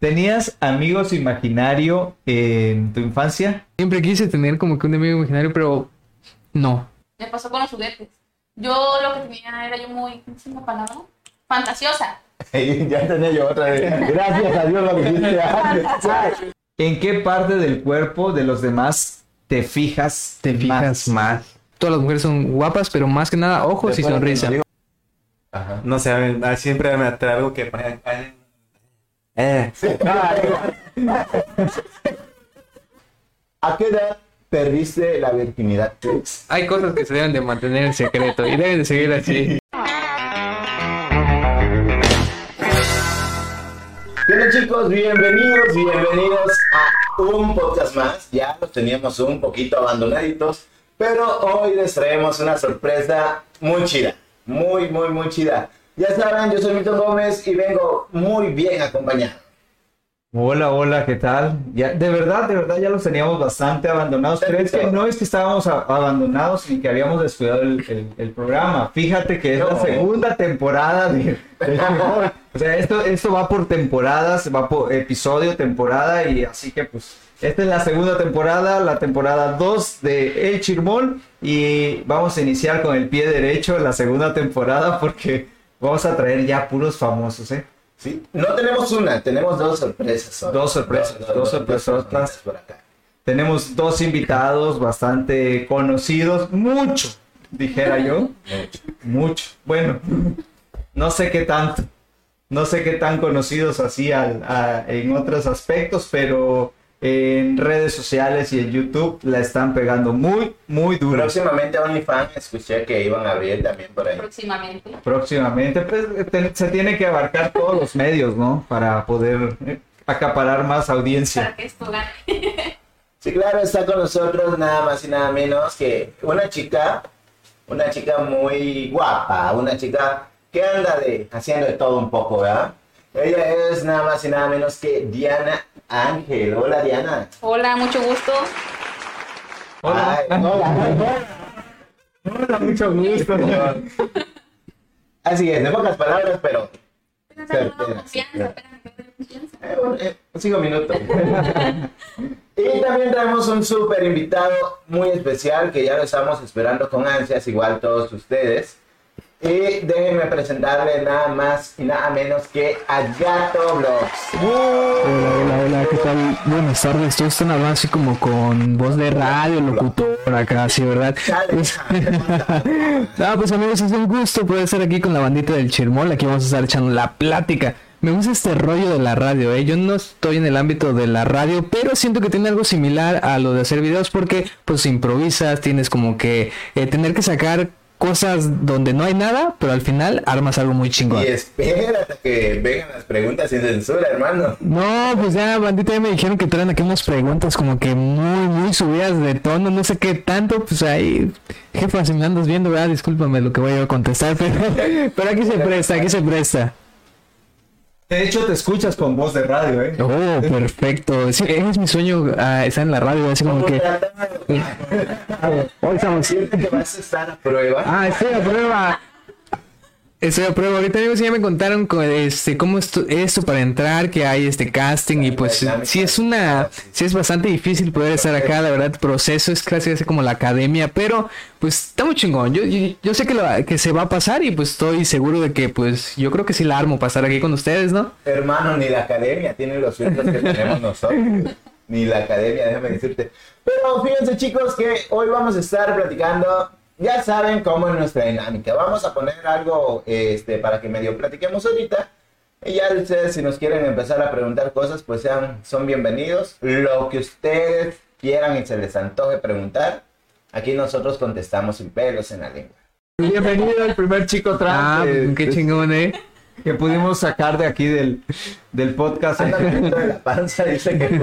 ¿Tenías amigos imaginario en tu infancia? Siempre quise tener como que un amigo imaginario, pero no. Me pasó con los juguetes. Yo lo que tenía era yo muy, ¿cómo se palabra? Fantasiosa. ya tenía yo otra vez. Gracias a Dios lo dijiste antes. ¿En qué parte del cuerpo de los demás te fijas? Te fijas más. Todas las mujeres son guapas, pero más que nada ojos y Después sonrisa. Ajá. No sé, a mí- a- siempre me atrae algo que Eh, ¿A qué edad perdiste la virginidad? Hay cosas que se deben de mantener en secreto y deben de seguir así. ¿Qué tal chicos? Bienvenidos, bienvenidos a un podcast más. Ya los teníamos un poquito abandonaditos, pero hoy les traemos una sorpresa muy chida. Muy, muy, muy chida. Ya saben, yo soy Milton Gómez y vengo muy bien acompañado. Hola, hola, ¿qué tal? Ya, de verdad, de verdad ya los teníamos bastante abandonados, pero es que no es que estábamos abandonados ni que habíamos descuidado el, el- el programa. Fíjate que es la segunda temporada de. O sea, esto, esto va por temporadas, va por episodio, temporada, y así que pues, esta es la segunda temporada, la temporada 2 de El Chirmol, y vamos a iniciar con el pie derecho la segunda temporada porque vamos a traer ya puros famosos, ¿eh? ¿Sí? No tenemos una, tenemos dos sorpresas. Dos sorpresas, dos sorpresotas. por acá. Tenemos dos invitados bastante conocidos, mucho, dijera yo, mucho. Bueno, no sé qué tanto, no sé qué tan conocidos así al- a- en otros aspectos, pero en redes sociales y en YouTube la están pegando muy, muy duro. Próximamente OnlyFans escuché que iban a abrir también por ahí. Próximamente. Próximamente, pues te- se tiene que abarcar todos los medios, ¿no? Para poder eh, acaparar más audiencia. Para que esto gane. Sí, claro, está con nosotros nada más y nada menos que una chica, una chica muy guapa, una chica que anda de, haciendo de todo un poco, ¿verdad? Ella es nada más y nada menos que Diana Ángel. Hola, Diana. Hola, mucho gusto. Hola. Ay, hola. Hola, mucho gusto. Así es, de pocas palabras, pero me quedé confianza. eh, cinco minutos. y también traemos un súper invitado muy especial que ya lo estamos esperando con ansias, igual todos ustedes. Y déjenme presentarle nada más y nada menos que a Gato Vlogs. Hola, hola, hola, ¿qué tal? Buenas tardes, todos están hablando así como con voz de radio, locutor acá, sí, ¿verdad? Pues-. Ah, pues amigos, es un gusto poder estar aquí con la bandita del Chirmol, aquí vamos a estar echando la plática. Me gusta este rollo de la radio, ¿eh? Yo no estoy en el ámbito de la radio, pero siento que tiene algo similar a lo de hacer videos porque pues improvisas, tienes como que eh, tener que sacar cosas donde no hay nada, pero al final armas algo muy chingón. Y espérate que vengan las preguntas sin censura, hermano. No, pues ya, bandita, ya me dijeron que traen aquí unas preguntas como que muy, muy subidas de tono, no sé qué tanto, pues ahí, jefa, si me andas viendo, ¿verdad? Discúlpame lo que voy a contestar, pero, pero aquí se presta, aquí se presta. De hecho, te escuchas con voz de radio, ¿eh? Oh, perfecto. Sí, es mi sueño ah, estar en la radio, así como que... Hoy estamos... Que vas a estar a prueba. Ah, estoy a prueba. Estoy a prueba. Ahorita amigos ya me contaron co- este cómo esto, esto para entrar, que hay este casting y pues sí es una, sí es bastante difícil poder estar acá, la verdad, el proceso es casi así como la academia, pero pues está muy chingón. Yo, yo, yo sé que, lo, que se va a pasar y pues estoy seguro de que pues yo creo que sí la armo para estar aquí con ustedes, ¿no? Hermano, ni la academia tiene los filtros que tenemos nosotros. Ni la academia, déjame decirte. Pero fíjense chicos que hoy vamos a estar platicando, ya saben cómo es nuestra dinámica. Vamos a poner algo este, para que medio platiquemos ahorita. Y ya ustedes si nos quieren empezar a preguntar cosas, pues sean, son bienvenidos. Lo que ustedes quieran y se les antoje preguntar, aquí nosotros contestamos sin pelos en la lengua. Bienvenido al primer chico trans Ah, que, qué chingón, ¿eh? Que pudimos sacar de aquí del, del podcast. De la panza, dice que.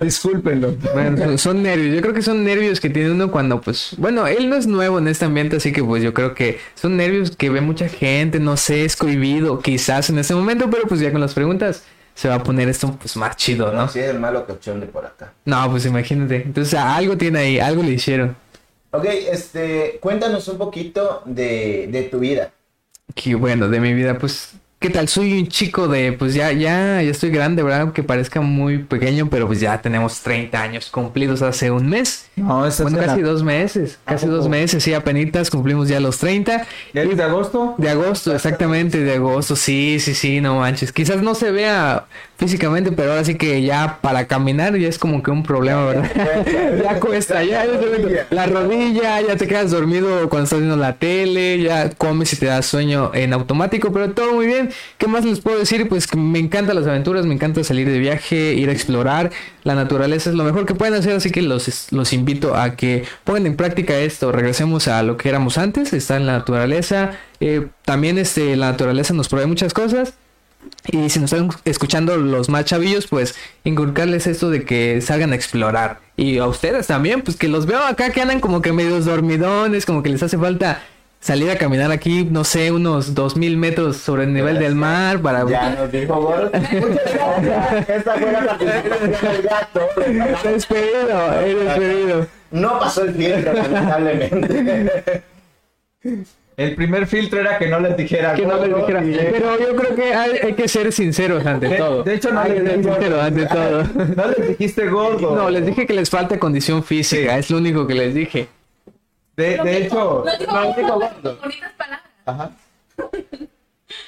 Discúlpenlo. Bueno, son- nervios. Yo creo que son nervios que tiene uno cuando, pues, bueno, él no es nuevo en este ambiente, así que, pues, yo creo que son nervios que ve mucha gente, no sé, es cohibido, quizás en este momento, pero pues ya con las preguntas se va a poner esto, pues, más chido, No, ¿no? si es el malo cochón de por acá. No, pues imagínate. Entonces, algo tiene ahí, algo le hicieron. Ok, este, cuéntanos un poquito de, de tu vida. Que bueno, de mi vida, pues, ¿Qué tal? Soy un chico de, pues ya, ya, ya estoy grande, ¿verdad? Que parezca muy pequeño, pero pues ya tenemos 30 años cumplidos hace un mes. No, eso Bueno, es casi una- dos meses, casi dos meses, sí, apenas cumplimos ya los 30. ¿Ya eres de agosto? De agosto, exactamente, de agosto, sí, sí, sí, no manches. Quizás no se vea físicamente, pero ahora sí que ya para caminar ya es como que un problema, ¿verdad? ya cuesta, ya la rodilla, ya te quedas dormido cuando estás viendo la tele, ya comes y te da sueño en automático, pero todo muy bien. ¿Qué más les puedo decir? Pues que me encantan las aventuras, me encanta salir de viaje, ir a explorar. La naturaleza es lo mejor que pueden hacer, así que los, los invito a que pongan en práctica esto. Regresemos a lo que éramos antes, está en la naturaleza. Eh, también este, la naturaleza nos provee muchas cosas. Y si nos están escuchando los más chavillos, pues inculcarles esto de que salgan a explorar. Y a ustedes también, pues que los veo acá que andan como que medios dormidones, como que les hace falta salir a caminar aquí, no sé, unos dos mil metros sobre el nivel del mar para... Ya nos dijo. Esta fue la del gato. Despedido, eh, despedido. No pasó el filtro, lamentablemente. El primer filtro era que no les dijera. Que no les dijera. y- Pero yo creo que hay, hay que ser sinceros ante De- todo. de hecho, no hay les que ser dije sinceros ante todo. No les dijiste gordo. No, les dije que les falta condición física, es lo único que les dije. De, de hecho, no, bonitas gordo. palabras. Ajá.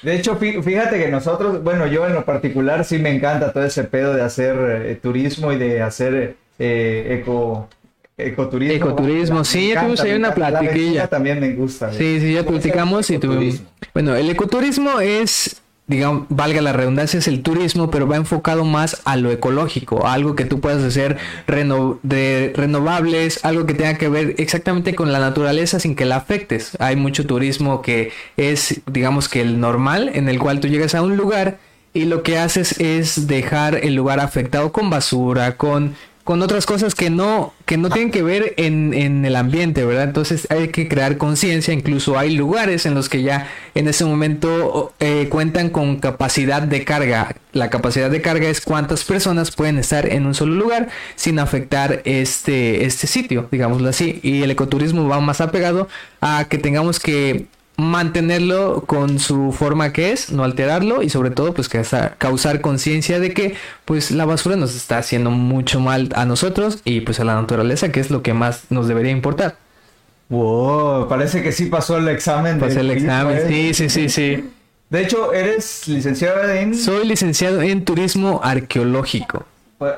De hecho, fí- fíjate que nosotros, bueno, yo en lo particular sí me encanta todo ese pedo de hacer eh, turismo y de hacer eh, eco, ecoturismo. Ecoturismo, sí, ya tuvimos ahí una platiquilla. también me gusta. Sí, sí, ya platicamos y tuvimos... Bueno, el ecoturismo es, digamos, valga la redundancia, es el turismo, pero va enfocado más a lo ecológico, a algo que tú puedas hacer reno- de renovables, algo que tenga que ver exactamente con la naturaleza sin que la afectes. Hay mucho turismo que es, digamos que el normal, en el cual tú llegas a un lugar y lo que haces es dejar el lugar afectado con basura, con con otras cosas que no que no tienen que ver en, en el ambiente, ¿verdad? Entonces hay que crear conciencia, incluso hay lugares en los que ya en ese momento eh, cuentan con capacidad de carga. La capacidad de carga es cuántas personas pueden estar en un solo lugar sin afectar este, este sitio, digámoslo así. Y el ecoturismo va más apegado a que tengamos que mantenerlo con su forma que es, no alterarlo y sobre todo pues causar, causar conciencia de que pues la basura nos está haciendo mucho mal a nosotros y pues a la naturaleza que es lo que más nos debería importar. Wow, parece que sí pasó el examen. Pasé el examen, ¿eh? sí, sí, sí, sí. De hecho, eres licenciado en, Soy licenciado en turismo arqueológico.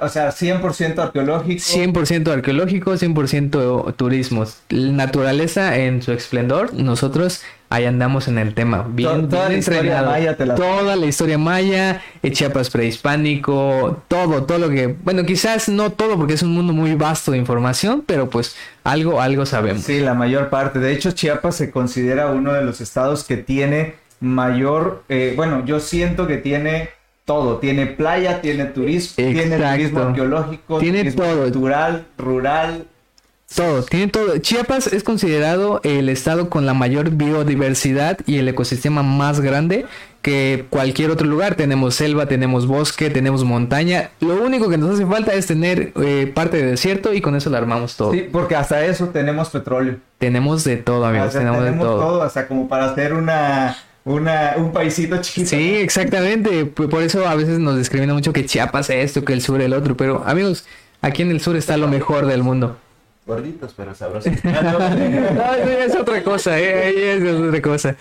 O sea, 100% arqueológico. 100% arqueológico, 100% turismo. Naturaleza en su esplendor, nosotros ahí andamos en el tema. Bien, To- toda bien la historia maya te la- Toda la historia maya, el Chiapas prehispánico, todo, todo lo que... Bueno, quizás no todo porque es un mundo muy vasto de información, pero pues algo, algo sabemos. Sí, la mayor parte. De hecho, Chiapas se considera uno de los estados que tiene mayor, eh, bueno, yo siento que tiene todo. Tiene playa, tiene turismo, tiene turismo arqueológico, Tiene turismo todo. cultural, rural. Todo, tiene todo. Chiapas es considerado el estado con la mayor biodiversidad y el ecosistema más grande que cualquier otro lugar. Tenemos selva, tenemos bosque, tenemos montaña. Lo único que nos hace falta es tener eh, parte de desierto y con eso lo armamos todo. Sí, porque hasta eso tenemos petróleo. Tenemos de todo, amigos. O sea, tenemos, de todo. hasta como para hacer una, una, un paisito chiquito. Sí, exactamente. Por eso a veces nos discrimina mucho que Chiapas esto, que el sur el otro. Pero, amigos, aquí en el sur está lo mejor del mundo. Gorditos, pero sabrosos. No, eso ya es otra cosa, ¿eh? Ahí es otra cosa.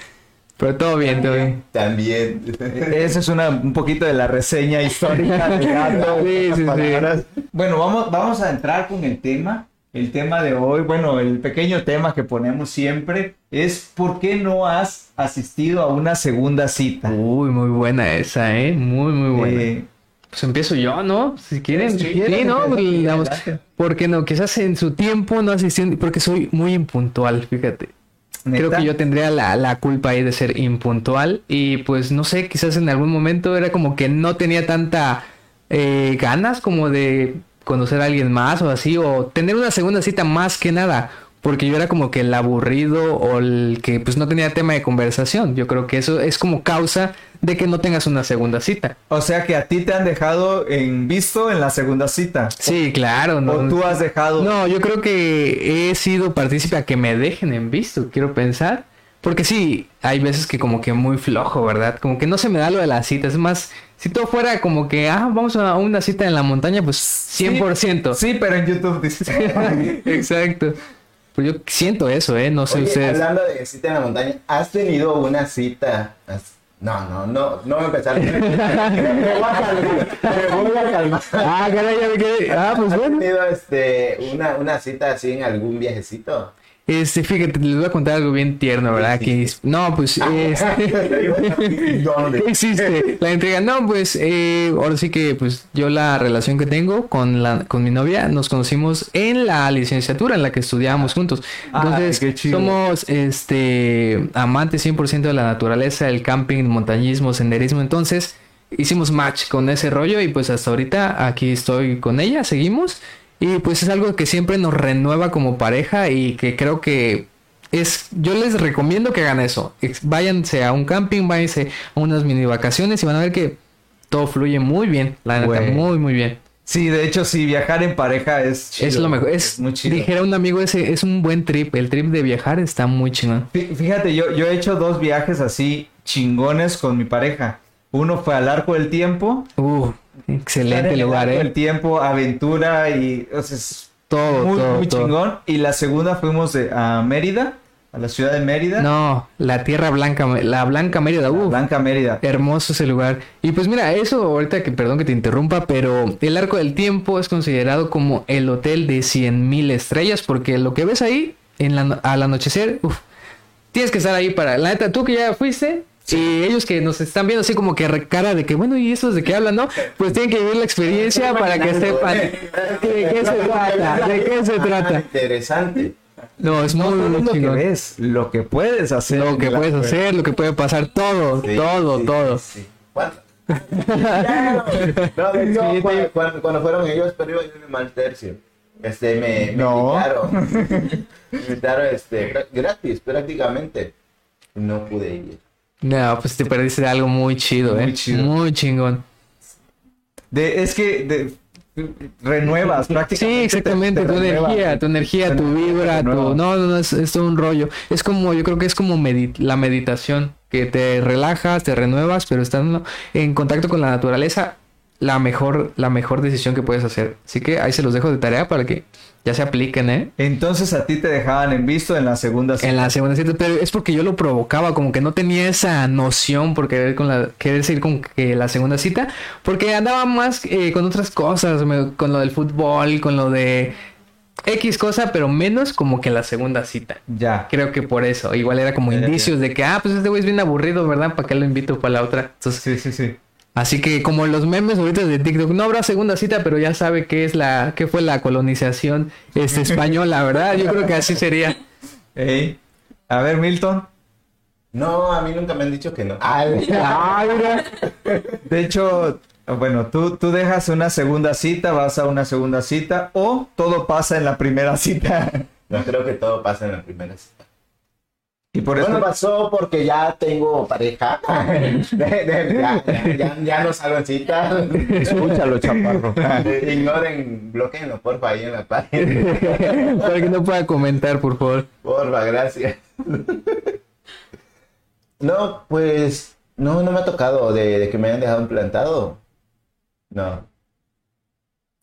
Pero todo bien, todo bien. También. Esa es una, un poquito de la reseña histórica del gato. Sí, sí, sí. Bueno, vamos, vamos a entrar con el tema. El tema de hoy, bueno, el pequeño tema que ponemos siempre es ¿por qué no has asistido a una segunda cita? Uy, muy buena esa, ¿eh? Muy, muy buena. Eh, Pues empiezo yo, ¿no? Si quieren. Sí, ¿no? empieza, sí, Digamos, adelante. porque no, quizás en su tiempo no asistí, porque soy muy impuntual, fíjate. Creo que yo tendría la, la culpa ahí de ser impuntual y pues no sé, quizás en algún momento era como que no tenía tanta eh, ganas como de conocer a alguien más o así, o tener una segunda cita más que nada, porque yo era como que el aburrido o el que pues no tenía tema de conversación. Yo creo que eso es como causa de que no tengas una segunda cita. O sea que a ti te han dejado en visto en la segunda cita. Sí, claro, O no. tú has dejado. No, yo creo que he sido partícipe a que me dejen en visto, quiero pensar. Porque sí, hay veces que como que muy flojo, ¿verdad? Como que no se me da lo de las citas. Es más, si todo fuera como que, ah, vamos a una cita en la montaña, pues 100%. Sí, pero en YouTube dices. Exacto. Pues yo siento eso, ¿eh? No sé Oye, ustedes. hablando de cita en la montaña, ¿has tenido una cita? No, no, no, no voy a empezar. me voy a calmar. Me voy a calmar. Ah, caray, ya me quedé. Ah, pues ¿Has bueno. tenido este, una, una cita así en algún viajecito? Este, fíjate, les voy a contar algo bien tierno, ¿verdad? Que, no, pues, este... ¿Dónde? existe la entrega. No, pues eh, ahora sí que pues yo la relación que tengo con la con mi novia nos conocimos en la licenciatura en la que estudiábamos juntos. Entonces, Ay, qué chido. somos este amantes 100% de la naturaleza, el camping, montañismo, senderismo, entonces hicimos match con ese rollo y pues hasta ahorita aquí estoy con ella, seguimos y pues es algo que siempre nos renueva como pareja y que creo que es, yo les recomiendo que hagan eso. Váyanse a un camping, váyanse a unas mini vacaciones y van a ver que todo fluye muy bien. La neta, muy, muy bien. Sí, de hecho, sí, viajar en pareja es chido. es lo mejor. Es, muy chido. dijera un amigo, ese es un buen trip. El trip de viajar está muy chingón. Fí- Fíjate, yo, yo he hecho dos viajes así chingones con mi pareja. Uno fue al Arco del Tiempo. Uh, excelente el lugar, Arco del eh. Tiempo, aventura y... o sea, es Todo, muy, todo, muy todo. chingón. Y la segunda fuimos de- a Mérida, a la ciudad de Mérida. No, la tierra blanca, la blanca Mérida, La Blanca Mérida. Hermoso ese lugar. Y pues mira, eso ahorita que perdón que te interrumpa, pero el Arco del Tiempo es considerado como el hotel de 100.000 estrellas porque lo que ves ahí en la, al anochecer, uf, tienes que estar ahí para... La neta, tú que ya fuiste y ellos que nos están viendo así como que cara de que, bueno, ¿y estos de qué hablan, no? Pues tienen que vivir la experiencia para que sepan de qué se trata, de qué se trata. Interesante. No, es No muy, lo que chingón. ves, lo que puedes hacer. Lo que puedes hacer, lo que puede pasar, todo, Sí, todo, sí, todo. sí, sí. ¿Cuánto? Claro. No, Sí, cuando, sí. cuando- cuando fueron ellos, pero en el mal tercio. Este, me, me No. invitaron. Me invitaron, este, gra- gratis, prácticamente. No pude ir. No, pues te perdiste de algo muy chido, Muy eh. chido. Muy chingón. De, es que de- renuevas prácticamente. Sí, exactamente, te- te tu energía, tu energía, tu vibra, tu... No, no, no, es, es todo un rollo. Es como, yo creo que es como medi- la meditación, que te relajas, te renuevas, pero estando en contacto con la naturaleza, la mejor, la mejor decisión que puedes hacer. Así que ahí se los dejo de tarea para que ya se apliquen, ¿eh? Entonces a ti te dejaban en visto en la segunda cita. En la segunda cita, pero es porque yo lo provocaba, como que no tenía esa noción por querer con la querer seguir con que la segunda cita, porque andaba más eh, con otras cosas, me- con lo del fútbol, con lo de X cosa, pero menos como que la segunda cita. Ya. Creo que por eso, igual era como Ya, ya, indicios de que, ah, pues este güey es bien aburrido, ¿verdad? ¿Para qué lo invito para la otra? Entonces, Sí, sí, sí. Así que como los memes ahorita de TikTok, no habrá segunda cita, pero ya sabe qué es la, qué fue la colonización este, española, ¿verdad? Yo creo que así sería. Ey. A ver, Milton. No, a mí nunca me han dicho que no. Ay, mira. De hecho, bueno, tú, tú dejas una segunda cita, vas a una segunda cita o todo pasa en la primera cita. no creo que todo pasa en la primera cita. Y por eso... Bueno, pasó porque ya tengo pareja. De- de- ya, ya, no salgo en cita. Escúchalo, chaparro. Ignoren, bloqueenlo, porfa, ahí en la página. Para que no pueda comentar, por favor. Porfa, gracias. No, pues, no, no me ha tocado de, de que me hayan dejado implantado. No,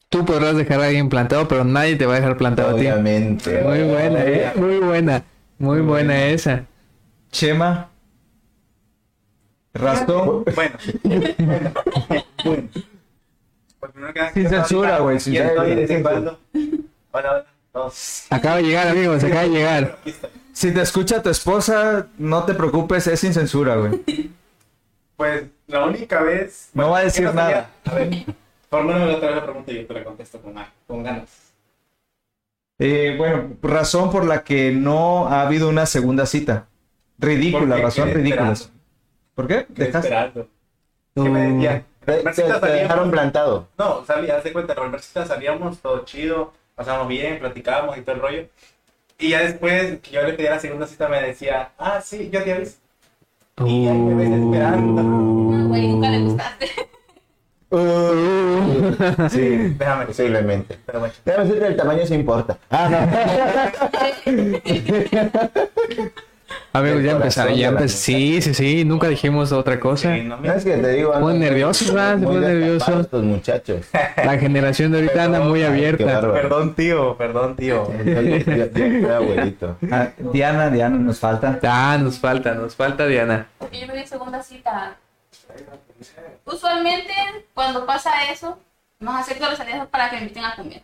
Tú podrás dejar a alguien plantado, pero nadie te va a dejar plantado a ti. obviamente. Muy buena, eh. Muy buena. Muy buena esa. Chema. Razón. Bueno. bueno. Pues Sin censura, güey, sin censura. Hola, hola. todos. Acaba de llegar, amigos. Acaba de llegar. Si te escucha tu esposa, no te preocupes, es sin censura, güey. Pues la única vez. No va a decir nada. A ver, formúlame otra vez la pregunta y yo te la contesto con, con ganas. Eh, bueno, razón por la que no ha habido una segunda cita. Ridícula, razón ridícula. ¿Por qué? ¿Dejaste? esperando. Que me decía, Te, te- te dejaron plantado. No, salía, haz de cuenta, con Marcita salíamos todo chido, pasamos bien, platicábamos y todo el rollo. Y ya después que yo le pedía la segunda cita me decía, ah, sí, yo te aviso. Y ahí me ves esperando. No, güey, nunca le gustaste. Sí, Déjame, posiblemente. pero bueno. Déjame decirte, el tamaño sí importa. Ah, no. Amigos, ya empezaron, ya empezamos. Sí, sí, sí, nunca dijimos otra cosa. Sí, no, No es que te digo, Muy nerviosos, ¿verdad? muy Muy nerviosos. Estos muchachos. La generación de ahorita anda muy abierta. Perdón, tío, perdón, tío. Yo- abuelito. Ah, Diana, Diana, nos falta. Ah, nos falta, nos falta Diana. Porque yo me di segunda cita. Usualmente, cuando pasa eso, nos acepto las salidas para que me inviten a comer.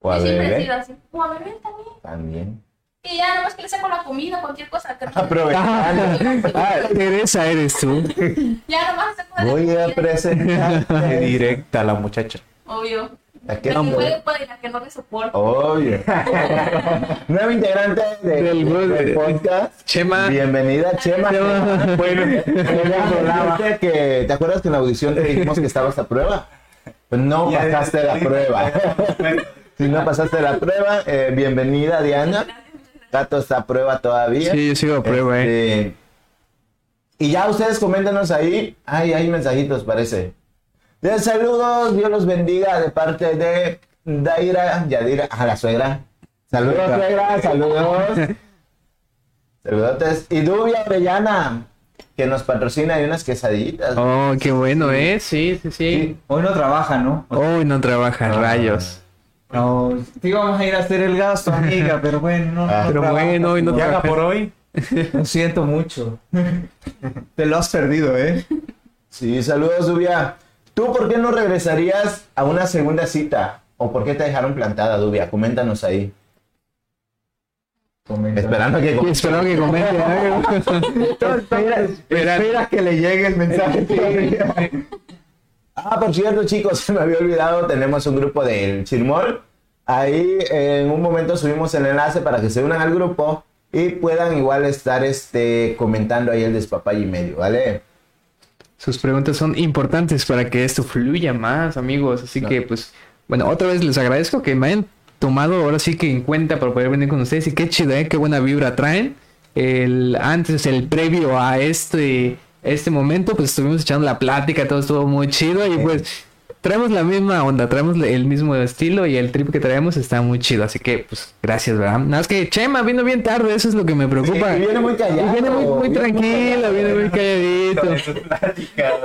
O a Yo siempre he beber sido así. O a beber también. también. Y ya, nomás que le saco la comida, cualquier cosa. que- Aprovechando. Ah, Teresa eres tú. Ya nomás saco la Voy a comida. presentar. Directa la muchacha. Obvio. ¿A qué La que hombre? puede, puede, la que no le soporto. Obvio. Nueva integrante de- Del podcast. Chema. Bienvenida, Chema. Chema. Bueno, decirte que, ¿te acuerdas que en la audición te dijimos que estabas a prueba? Pues no Ya, pasaste ya, la ya. prueba. si no pasaste la prueba, eh, bienvenida, Diana. Tato está a prueba todavía. Sí, yo sigo a prueba, eh. Este, Y ya ustedes coméntenos ahí. Ay, hay mensajitos, parece. De saludos, Dios los bendiga de parte de Daira, Yadira, a la suegra. Saludos, suegra, saludos. Saludotes. Y Dubia Orellana, que nos patrocina y unas quesadillitas. Oh, qué bueno, ¿eh? Sí, sí, sí. Hoy no trabaja, ¿no? Hoy no trabaja, rayos. No, sí vamos a ir a hacer el gasto, amiga, pero bueno, no, Ah. no Pero trabaja. bueno, hoy no ¿Qué haga por hoy? Lo siento mucho. Te lo has perdido, ¿eh? Sí, saludos, Dubia. ¿Tú por qué no regresarías a una segunda cita? ¿O por qué te dejaron plantada, Dubia? Coméntanos ahí. Esperando que espero que comente. Espera, espera que le llegue el mensaje. Ah, por cierto, chicos, se me había olvidado, tenemos un grupo del Chirmol. Ahí en un momento subimos el enlace para que se unan al grupo y puedan igual estar este, comentando ahí el despapay y medio, ¿vale? Sus preguntas son importantes para que esto fluya más, amigos. Así que, pues, bueno, otra vez les agradezco que me hayan tomado ahora sí que en cuenta para poder venir con ustedes. Y qué chido, ¿eh? Qué buena vibra traen. El, antes, el previo a este, este momento, pues estuvimos echando la plática, todo estuvo muy chido. Y pues, traemos la misma onda, traemos el mismo estilo y el trip que traemos está muy chido. Así que, pues, gracias, ¿verdad? Nada más que Chema vino bien tarde, eso es lo que me preocupa. Viene muy callado. Y viene muy, muy tranquilo, viene muy calladito.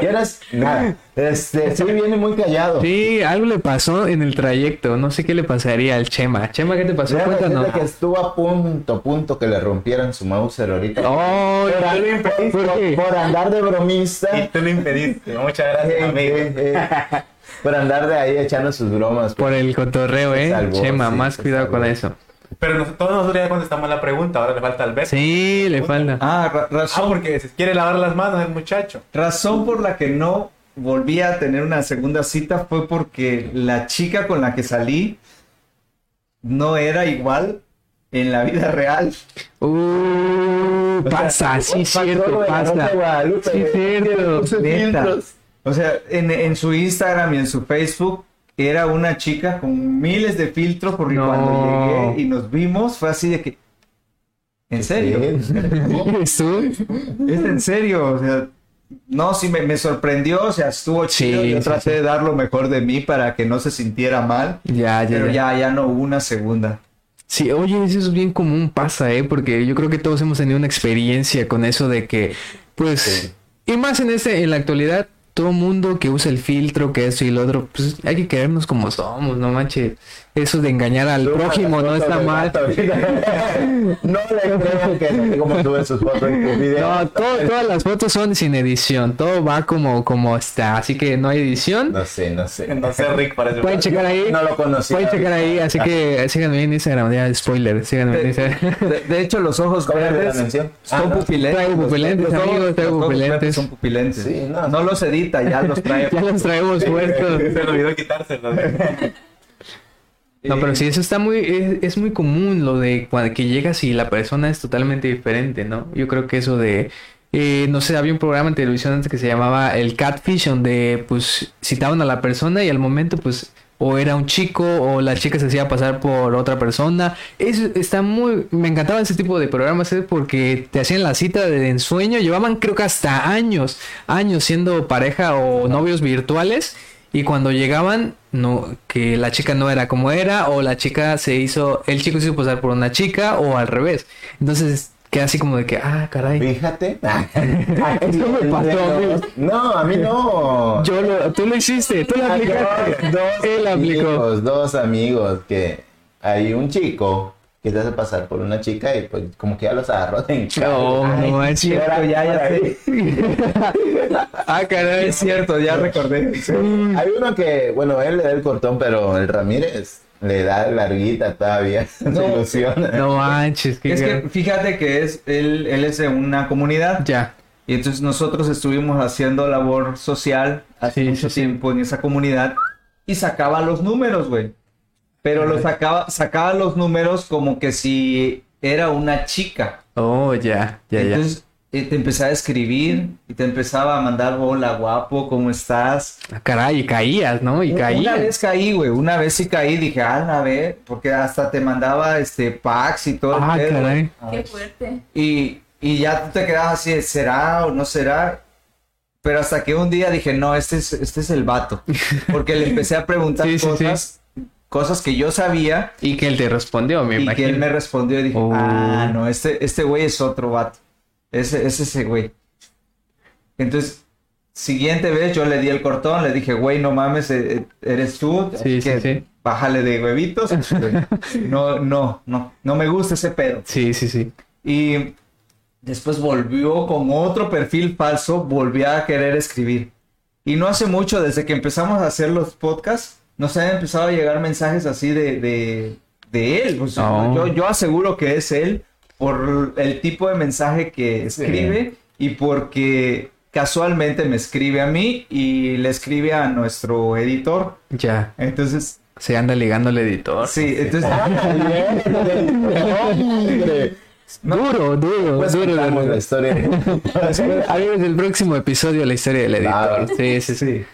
Y ahora es- nada, este, sí, viene muy callado. Sí, algo le pasó en el trayecto. No sé qué le pasaría al Chema. Chema, ¿qué te pasó? Cuéntanos. que estuvo a punto, punto que le rompieran su Mauser ahorita. Oh, por, tú lo impediste. ¿por por andar de bromista. Y tú lo impediste. Muchas gracias, Eh, amigo. Eh, eh, por andar de ahí echando sus bromas. por el cotorreo, ¿eh? salvó, Chema, sí, más cuidado salvó. con eso. Pero nos- todos nosotros ya contestamos la pregunta, ahora le falta al Alberto. Sí, le falta. Ah, ra- Ah, razón, porque se quiere lavar las manos el muchacho. razón por la que no volví a tener una segunda cita fue porque la chica con la que salí no era igual en la vida real. Uh, pasa, sí, cierto, la Rosa de pasa. Sí, eh, cierto. O sea, en, en su Instagram y en su Facebook era una chica con miles de filtros porque No. cuando llegué y nos vimos fue así de que... ¿En serio? Es en serio, o sea, no, sí me, me sorprendió, o sea, estuvo chido. Sí, Yo traté sí. de dar lo mejor de mí para que no se sintiera mal, Ya, ya, pero ya. ya, ya no hubo una segunda. Sí, oye, eso es bien común, pasa, ¿eh? Porque yo creo que todos hemos tenido una experiencia con eso de que, pues, Sí. y más en este, en la actualidad, todo mundo que usa el filtro, que eso y lo otro, pues hay que querernos como somos, no manches. Eso de engañar al prójimo no está mal. No le crean que cómo sube sus fotos y sus videos. No, todo- todas las fotos son sin edición, todo va como, como está, así que no hay edición. No sé, no sé. No sé, Rick, parece. Pueden checar ahí, No lo conocía. pueden checar ahí, así que síganme en Instagram, ya spoiler, síganme en Instagram. De, de hecho, los ojos ¿Cómo era la verdes son Ah, no. pupilentes. Traigo pupilentes, Los amigos, traigo pupilentes. Son pupilentes. Sí, no. no. los edita, ya los trae. ya los traemos puestos. Se le olvidó quitárselo. No, pero sí, eso está muy, es, es muy común lo de cuando que llegas y la persona es totalmente diferente, ¿no? Yo creo que eso de, eh, no sé, había un programa en televisión antes que se llamaba el Catfish, donde pues citaban a la persona y al momento pues o era un chico o la chica se hacía pasar por otra persona. Eso está muy, me encantaba ese tipo de programas ¿eh? porque te hacían la cita de ensueño, llevaban creo que hasta años, años siendo pareja o novios virtuales. Y cuando llegaban, no, que la chica no era como era, o la chica se hizo, el chico se hizo pasar por una chica, o al revés. Entonces, queda así como de que, ah, caray. Fíjate. Eso me pasó. No, a mí no. Yo lo, tú lo hiciste, tú lo Ah, aplicaste. Dos, dos Él aplicó. amigos, dos amigos que hay un chico que se hace pasar por una chica y pues como que ya los agarró de. No, no es cierto. Cierto, ya, ya sé. Ah, caray. Es cierto, ya recordé. Hay uno que, bueno, él le da el cortón, pero el Ramírez le da larguita todavía. Se ilusiona. No manches, que, Es que fíjate que es él, él es de una comunidad ya. y entonces nosotros estuvimos haciendo labor social hace Sí, mucho sí, sí. tiempo en esa comunidad y sacaba los números, güey. Pero los sacaba, sacaba los números como que si era una chica. Oh, ya, ya, ya. Entonces eh, te empezaba a escribir y te empezaba a mandar hola guapo, ¿cómo estás? Ah, Caray, y caías, ¿no? Y Una caías. vez caí, güey, una vez sí caí, dije, ah, a ver, porque hasta te mandaba este packs y todo. el Ah, pedo. caray. Qué fuerte. Y, y ya tú te quedabas así, de, ¿será o no será? Pero hasta que un día dije, no, este es, este es el vato. Porque le empecé a preguntar Sí, sí, sí. Cosas, que yo sabía Y que él te respondió, me y imagino. que él me respondió y dije, Oh. ah, no, este, este güey es otro vato. Ese es ese güey. Entonces, siguiente vez yo le di el cortón, le dije, güey, no mames, eh, eres tú. Sí, sí, que sí. Bájale de huevitos. no, no, no, no me gusta ese pedo. Sí, sí, sí. Y después volvió con otro perfil falso, volvió a querer escribir. Y no hace mucho, desde que empezamos a hacer los podcasts, nos han empezado a llegar mensajes así de, de, de él. Pues, yo, yo aseguro que es él por el tipo de mensaje que escribe y porque casualmente me escribe a mí y le escribe a nuestro editor. Ya. Entonces, Se anda ligando al editor. sí, entonces... Hombre. Duro, duro, Pues duro. la historia. Amigos, el próximo episodio la historia del editor. Claro. Sí, sí, sí.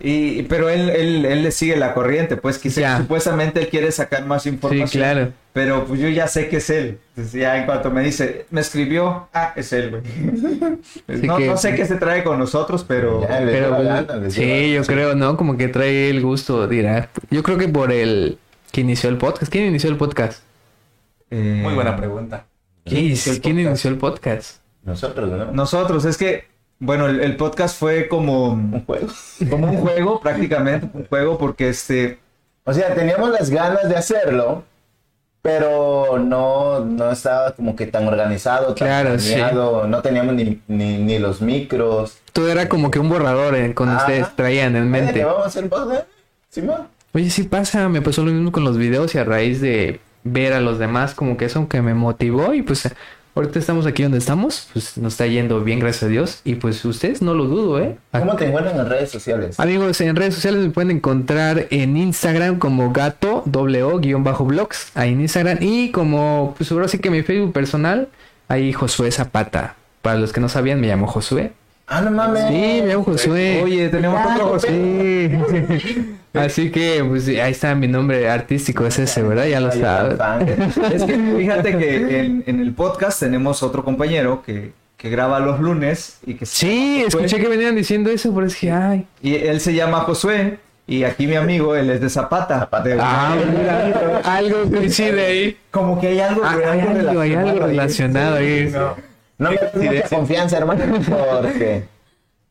Y, pero él, él, él le sigue la corriente, pues quizá Ya. supuestamente él quiere sacar más información. Sí, claro. Pero pues yo ya sé que es él. Entonces ya en cuanto me dice, me escribió, ah, es él, güey. No, que- no sé qué se trae con nosotros, pero... Ya, le Pero, lleva ganas, le sí, lleva yo creo, ¿no? Como que trae el gusto, dirá. Yo creo que por el que inició el podcast. ¿Quién inició el podcast? eh, Muy buena pregunta. ¿Quién inició el ¿Quién podcast? inició el podcast? Nosotros, ¿no? Nosotros, es que, bueno, el, el podcast fue como, Un juego. como un juego, prácticamente, un juego, porque este... O sea, teníamos las ganas de hacerlo, pero no, no estaba como que tan organizado, tan Claro, sí. planeado, no teníamos ni, ni, ni los micros. Todo era como que un borrador eh, con Ah. ustedes traían en Eh, mente. ¿le vamos a hacer podcast? Simón. Oye, sí pasa, me pasó lo mismo con los videos y a raíz de ver a los demás, como que eso que me motivó y pues ahorita estamos aquí donde estamos, pues nos está yendo bien, gracias a Dios. Y pues ustedes no lo dudo, ¿eh? ¿Cómo te encuentran en redes sociales? Amigos, en redes sociales me pueden encontrar en Instagram como gato bajo blogs ahí en Instagram y como pues ahora sí que mi Facebook personal, ahí Josué Zapata. Para los que no sabían, me llamo Josué. Ah, no mames. Sí, llamo Josué. Oye, tenemos otro José. Sí. Así que pues ahí está mi nombre artístico es ese, ¿verdad? Ya lo sabes. Es que fíjate que en, en el podcast tenemos otro compañero que, que graba los lunes y que Sí, Josué. escuché que venían diciendo eso, pero es que ay. Y él se llama Josué y aquí mi amigo, él es de Zapata. De- Ah, mira, algo coincide ahí. como que hay algo, Ah, hay algo, hay algo relacionado ahí. No. No me das mucha confianza, hermano, porque...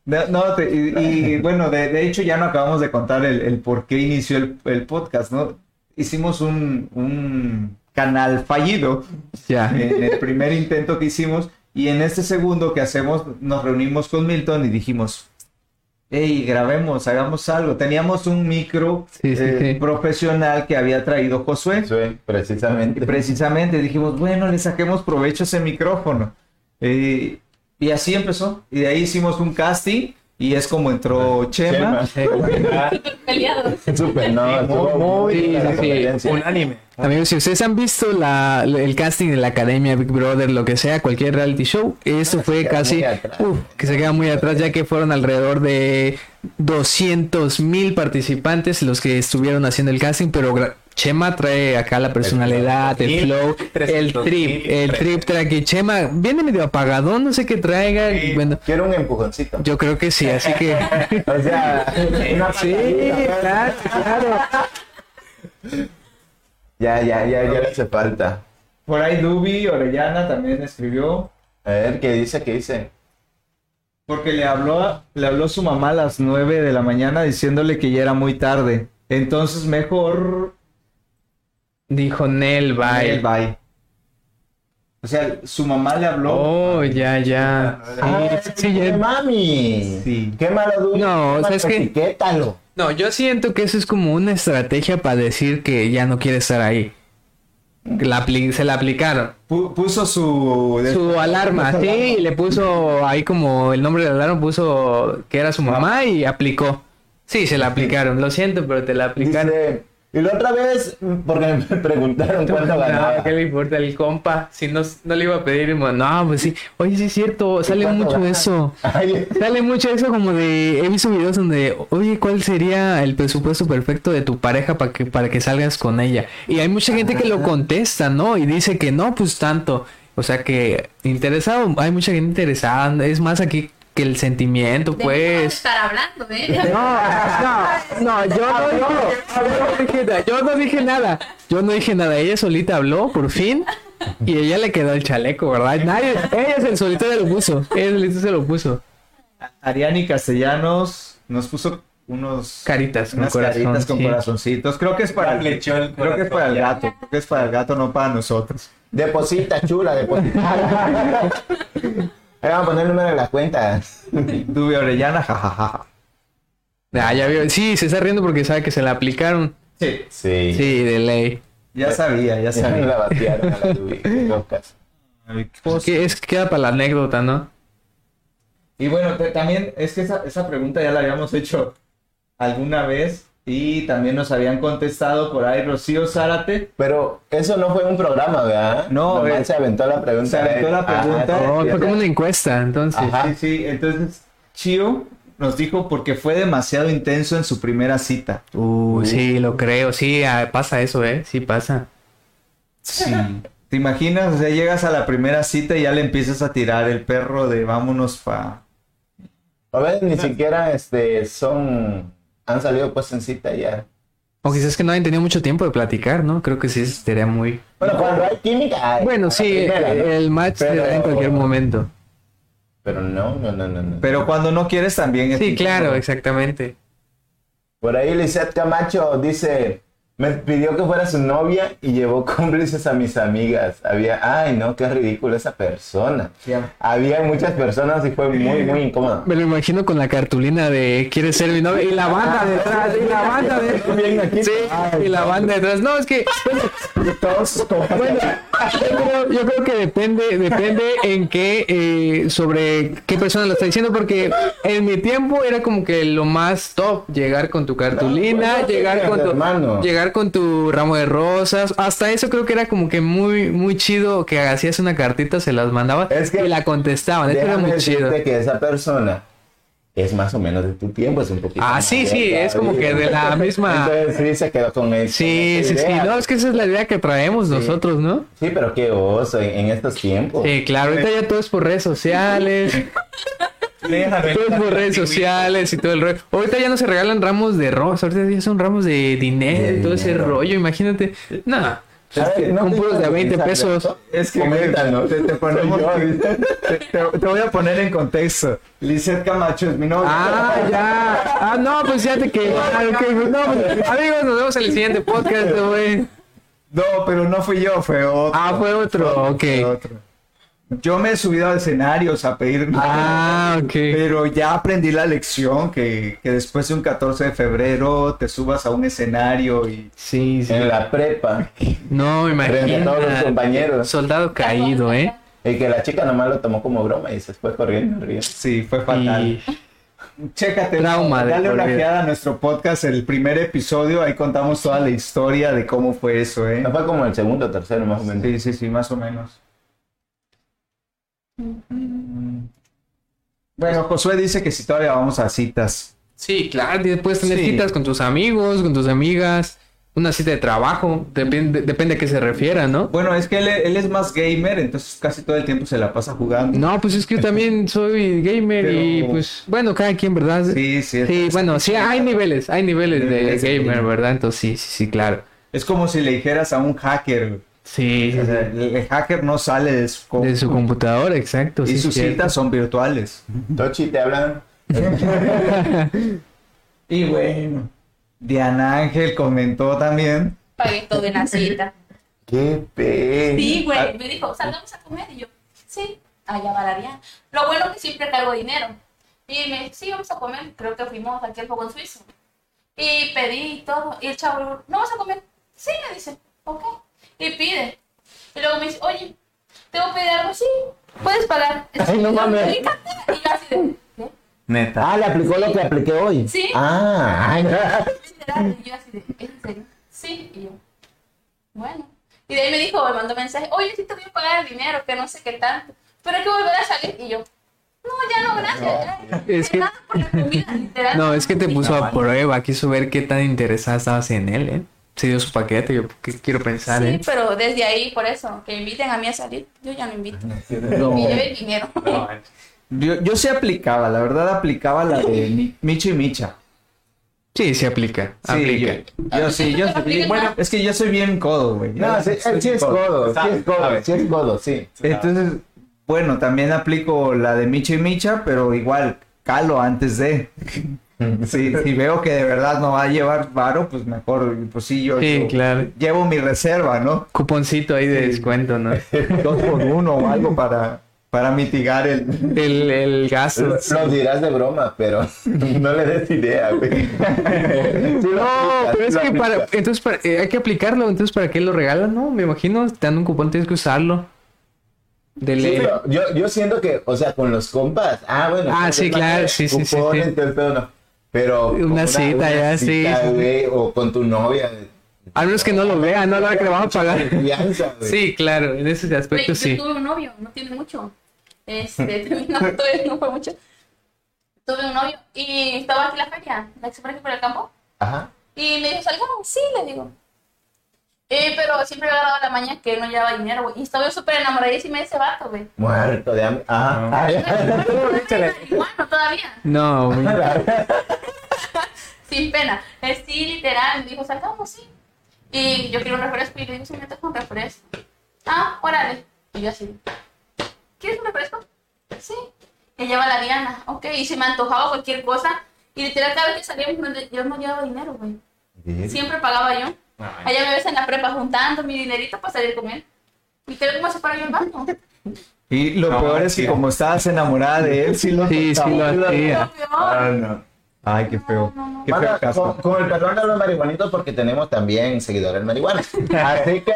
No, no, te- y, y, bueno, de, de hecho ya no acabamos de contar el, el por qué inició el, el podcast, ¿no? Hicimos un, un canal fallido Ya. en el primer intento que hicimos y en este segundo que hacemos nos reunimos con Milton y dijimos, hey, grabemos, hagamos algo. Teníamos un micro Sí, sí, eh, sí. profesional que había traído Josué. Y precisamente. precisamente dijimos, bueno, le saquemos provecho a ese micrófono. Eh, y así empezó. Y de ahí hicimos un casting y es como entró Chema. Peleados. Súper, no, muy sí, sí, competencia. Unánime. Amigos, si ustedes han visto la, el casting de la Academia Big Brother, lo que sea, cualquier reality show, eso fue queda casi, muy uf, que se queda muy atrás, ya que fueron alrededor de 200 mil participantes los que estuvieron haciendo el casting, pero Chema trae acá la personalidad, el flow, el trip, el trip trae que Chema viene medio apagadón, no sé qué traiga, Sí. bueno, Quiero un empujoncito. yo creo que sí, así que O sea, una sí, claro, claro. Ya, ya, ya, ya le hace falta. Por ahí Dubi Orellana también escribió. A ver, ¿qué dice? ¿Qué dice? Porque le habló, le habló su mamá a las 9 de la mañana diciéndole que ya era muy tarde. Entonces mejor Dijo Nel, bye. el bye. O sea, su mamá le habló. Oh, ya, ya. Ah, Sí, sí, ya- mami. Sí. Qué malo, Dubi. No, Qué ¿sabes qué? etiquétalo. No, yo siento que eso es como una estrategia para decir que ya no quiere estar ahí. La se la aplicaron. Pu- puso su... Su alarma, sí, y le puso ahí como el nombre de la alarma, puso que era su mamá y aplicó. Sí, se la aplicaron. Lo siento, pero te la aplicaron. Dice, y la otra vez, porque me preguntaron cuánto ganaba. No, ¿qué le importa el compa? Si no, no le iba a pedir, no, pues sí. Oye, sí es cierto, sale mucho gana? eso. Ay, Sale mucho eso como de, he visto videos donde, oye, ¿cuál sería el presupuesto perfecto de tu pareja para que, para que salgas con ella? Y hay mucha gente que lo contesta, ¿no? Y dice que no, pues tanto. O sea que interesado, hay mucha gente interesada, es más aquí que el sentimiento, De pues. estar hablando, ¿eh? No, no, no, yo no, dije, yo no dije nada, yo no dije nada, yo no dije nada, ella solita habló, por fin, y ella le quedó el chaleco, ¿verdad? Nadie, ella es el solito se lo puso, ella solito se lo puso. Ariani Castellanos nos puso unos... Caritas con unas corazón, caritas con sí. corazoncitos. Creo que es para el, creo que es para el gato. Creo que es para el gato, no para nosotros. Deposita, chula, deposita. Ahí vamos a poner el número de la cuenta. Dubi Orellana, jajaja. Ah, ya vio, sí, se está riendo porque sabe que se la aplicaron. Sí, Sí. Sí, de ley. ya sabía, ya Ya sabía. la batearon a la. Pues que es queda para la anécdota, ¿no? Y bueno, también es que esa, esa pregunta ya la habíamos hecho alguna vez y también nos habían contestado por ahí Rocío Zárate. Pero eso no fue un programa, ¿verdad? No, eh, se aventó la pregunta. se aventó la pregunta. sí, Oh, fue como una encuesta, entonces. Ajá. Sí, sí, entonces Chio nos dijo porque fue demasiado intenso en su primera cita. Uh, sí, lo creo, sí, ah, pasa eso, ¿eh? Sí pasa. Sí. ¿Te imaginas? O sea, llegas a la primera cita y ya le empiezas a tirar el perro de vámonos pa... A ver, ni siquiera este, son. Han salido pues en cita ya. O quizás que no hayan tenido mucho tiempo de platicar, ¿no? Creo que sí sería muy... Bueno, cuando hay química. hay. Bueno, sí, primera, ¿no? el match se Pero- da en cualquier momento. Pero no, no, no, no. no. Pero cuando no quieres también es Sí, claro, exactamente. Por ahí Lizeth Camacho dice, me pidió que fuera su novia y llevó cómplices a mis amigas. Había, ay no, qué ridículo esa persona. Había muchas personas y fue muy, muy incómodo. Me lo imagino con la cartulina de ¿Quieres ser mi novia? Y la banda detrás, y la banda detrás. Sí, y la banda detrás. No, es que, bueno, bueno, yo creo, yo creo que depende, depende en qué, eh, sobre qué persona lo está diciendo, porque en mi tiempo era como que lo más top, llegar con tu cartulina, No, pues, llegar con tu, hermano. llegar con tu ramo de rosas, hasta eso creo que era como que muy, muy chido que hacías una cartita, se las mandabas Es que- y la contestaban, eso era muy chido. que esa persona es más o menos de tu tiempo, es un poquito. Ah, sí, sí, es como que de la misma- Entonces sí se quedó con él. Sí, sí, sí, no, es que esa es la idea que traemos nosotros, ¿no? Sí, pero qué oso en, en estos tiempos. Sí, claro, ahorita ya todo es por redes sociales. todo por redes sociales y todo el rollo. Ahorita ya no se regalan ramos de rosas, ahorita ya son ramos de dinero y todo ese rollo, imagínate. No, A ver, ¿no con puros de ibas a 20 utilizar pesos. Es que Coméntanos. te, te ponemos- te, te- voy a poner en contexto. Lizeth Camacho es mi novia. Ah, ya. Ah, no, pues ya te quedé. Ah, ok. No, pues, amigos, nos vemos en el siguiente podcast, güey. No, pero no fui yo, fue otro. Ah, fue otro, ok. Fue otro. Yo me he subido a escenarios a pedir Ah, ok. Pero ya aprendí la lección que, que después de un 14 de febrero te subas a un escenario y Sí, sí. En la prepa. No, a todos los compañeros. Soldado caído, ¿eh? Y que la chica nomás lo tomó como broma y se fue corriendo. riendo. sí, fue fatal. Y Chécate, Trauma dale una ojeada a nuestro podcast, el primer episodio, ahí contamos toda la historia de cómo fue eso, ¿eh? No fue como el segundo o tercero, más o menos. Sí, sí, sí, más o menos. Bueno, Josué dice que si todavía vamos a citas. Sí, claro, puedes tener Sí. citas con tus amigos, con tus amigas, una cita de trabajo, depende, depende a qué se refiera, ¿no? Bueno, es que él, él es más gamer, entonces casi todo el tiempo se la pasa jugando. No, pues es que yo también soy gamer y pues, bueno, cada quien, ¿verdad? Sí, sí. Sí, bueno, sí, hay niveles, hay niveles de Niveles de gamer, gamer. ¿verdad? Entonces sí, sí, sí, claro. Es como si le dijeras a un hacker Sí, O sea, el, el hacker no sale de su, de su computadora, exacto. y sí, sus cierto. citas son virtuales. Tochi, te hablan. Y bueno, Diana Ángel comentó también. Pagué todo en la cita. Qué pe. Sí, Ah. güey. Me dijo, salgamos a comer. Y yo, sí, allá va la Ariana. Lo bueno que siempre cargo dinero. Y me dijo, sí, vamos a comer. Creo que fuimos aquí al Fogón Suizo. Y pedí y todo. Y el chavo, ¿no vas a comer? Sí, me dice, ok. Y pide. Y luego me dice, oye, ¿tengo que pedir algo? Sí, puedes pagar. Ay, no mames. Y yo así de, ¿qué? Neta. Ah, le aplicó lo que apliqué hoy. Sí. Ah, ay, Literal, y yo así de, ¿es en serio? Sí, y yo, bueno. Y de ahí me dijo, me mandó mensaje, oye, sí te voy a pagar el dinero, que no sé qué tanto, pero hay que volver a salir. Y yo, no, ya no, gracias. Es que- Nada por la comida, literal. No, es que te puso a prueba, quiso ver qué tan interesada estabas en él, ¿eh? Se dio su paquete, yo ¿qué quiero pensar, Sí, ¿eh? pero desde ahí, por eso, que inviten a mí a salir, yo ya no invito. No. Y lleve dinero. No, Yo, yo sí aplicaba, la verdad aplicaba la de Mi- Micho y Micha. Sí, se aplica, Sí, aplica. Yo, yo sí, yo Aplica Bueno, es que yo soy bien codo, güey. No, sí, sí es codo, sí es codo, sí es codo, sí. Entonces, bueno, también aplico la de Micho y Micha, pero igual calo antes de. Sí, si veo que de verdad no va a llevar varo, pues mejor, pues sí, yo, Sí, yo claro. llevo mi reserva, ¿no? Cuponcito ahí de Sí. descuento, ¿no? Dos por uno o algo para, para mitigar el... El, el gasto. Lo, lo dirás de broma, pero no le des idea, güey. No, aplicas, pero es que para, entonces para- eh, hay que aplicarlo, entonces ¿para qué lo regalan? No, me imagino, te dan un cupón, tienes que usarlo. De Sí, ley. pero yo, yo siento que, o sea, con los compas, ah, bueno. Ah, sí, claro, sí, sí, sí, sí. todo el pedo, no. Pero con Una cita ya, sí, sí. güey, o con tu novia. A menos que no lo vean, no la que le van a pagar. Confianza, güey. Sí, claro, en ese aspecto yo sí. tuve un novio, no tiene mucho. Este, terminó, todavía no fue mucho. Tuve un novio y estaba aquí en la feria, la que se por el campo. Ajá. Y me dijo, ¿salgamos? Sí, le digo. Eh, pero siempre me agarraba la maña que él no llevaba dinero, güey. Y estaba yo súper enamoradísima de ese vato, güey. Muerto de hambre. Ajá. Ah, ya. Bueno, todavía. No, güey. Sin pena. Eh, sí, literal. Me dijo, salgamos, sí. Y yo quiero un refresco. Y le digo, sí, me toca un refresco. Ah, órale. Y yo así. ¿Quieres un refresco? Sí. Que lleva la Diana. Ok. Y se me antojaba cualquier cosa. Y literal, cada vez que salíamos, no- yo no llevaba dinero, güey. Siempre pagaba yo. Ay. Allá me ves en la prepa juntando mi dinerito para salir con él. ¿Y creo cómo se para yo el banco? Y lo No, peor es que como estabas enamorada de él, sí lo Sí, sí lo hacía. Ah, no. Ay, qué feo. Qué feo caso. con, con el perdón de los marihuanitos porque tenemos también seguidores marihuanas. Así que...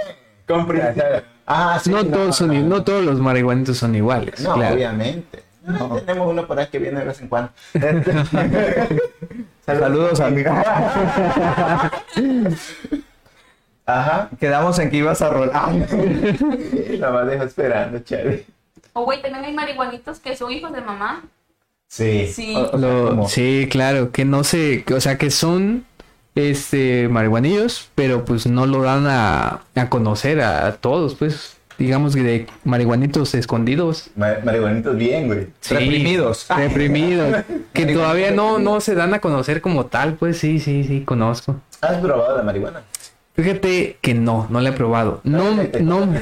Ah, sí, No todos son, no todos los marihuanitos son iguales, No, claro. obviamente. Ah, Tenemos uno por ahí que viene de vez en cuando. Saludos, amiga. Ajá. Quedamos en que ibas a rolar. La más dejo esperando, Charlie. O güey, también hay marihuanitos que son hijos de mamá. Sí. Sí. O- Lo- sí, claro, que no sé, o sea, que son este marihuanillos, pero pues no lo dan a, a conocer a, todos, pues, digamos que de marihuanitos escondidos. Ma- marihuanitos bien, güey. Sí, Reprimidos. Reprimidos. que todavía no, no se dan a conocer como tal, pues sí, sí, sí, conozco. ¿Has probado la marihuana? Fíjate que no, no la he probado. No, no,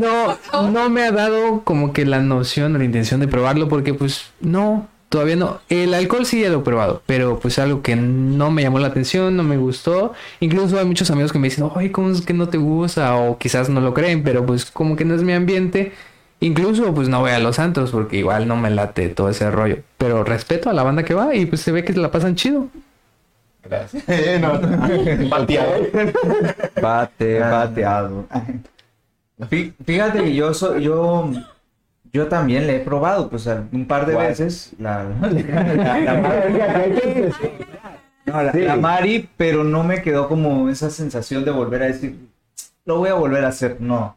no, no me ha dado como que la noción o la intención de probarlo porque pues no, todavía no. El alcohol sí ya lo he probado, pero pues algo que no me llamó la atención, no me gustó. Incluso hay muchos amigos que me dicen, oye, ¿cómo es que no te gusta? O quizás no lo creen, pero pues como que no es mi ambiente. Incluso pues no voy a los santos porque igual no me late todo ese rollo. Pero respeto a la banda que va y pues se ve que la pasan chido. Gracias. Eh, no, no. Bateado. Bate, bateado. Fí- Fíjate que yo soy, yo, yo también le he probado, pues un par de ¿Cuál? veces la, la- la Mari. No, la- Sí. la Mari, pero no me quedó como esa sensación de volver a decir, lo voy a volver a hacer. No,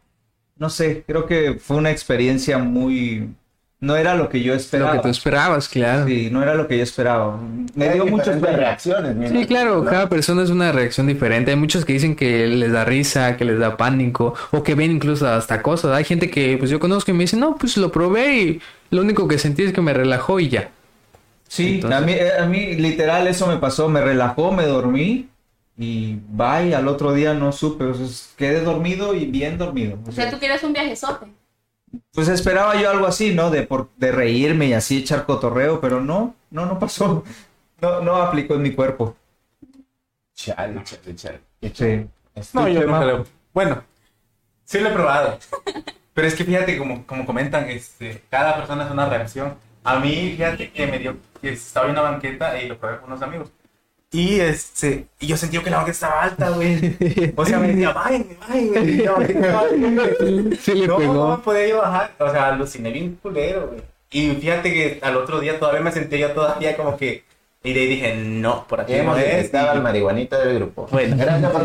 no sé, creo que fue una experiencia muy, no era lo que yo Lo esperaba. que tú esperabas, claro. Sí, no era lo que yo esperaba. Me Hay dio muchas reacciones. mira. Sí, claro, ¿No? cada persona es una reacción diferente. Hay muchos que dicen que les da risa, que les da pánico, o que ven incluso hasta cosas. Hay gente que pues yo conozco y me dice, no, pues lo probé y lo único que sentí es que me relajó y ya. Sí, Entonces- a, mí, eh, a mí literal eso me pasó, me relajó, me dormí Y bye, al otro día no supe, o sea, quedé dormido y bien dormido. O O sea, sea, tú quieres un viajezote. Pues esperaba yo algo así, ¿no? De, por, de reírme y así echar cotorreo, pero no, no, no pasó. No, no aplicó en mi cuerpo. Chale, chale, chale. Sí. No, yo lo... Bueno, sí lo he probado. Pero es que fíjate, como, como comentan, este, cada persona es una reacción. A mí, fíjate que me dio... que Estaba en una banqueta y lo probé con unos amigos. Y, este, y yo sentí que la banqueta estaba alta, güey. O sea, me decía, bájenme, bájenme. Le no, pegó. no podía yo bajar. O sea, aluciné bien culero, güey. Y fíjate que al otro día todavía me sentía yo todavía como que... Y de ahí dije, no, por aquí no es. estaba el marihuanita del grupo. Bueno. Gracias por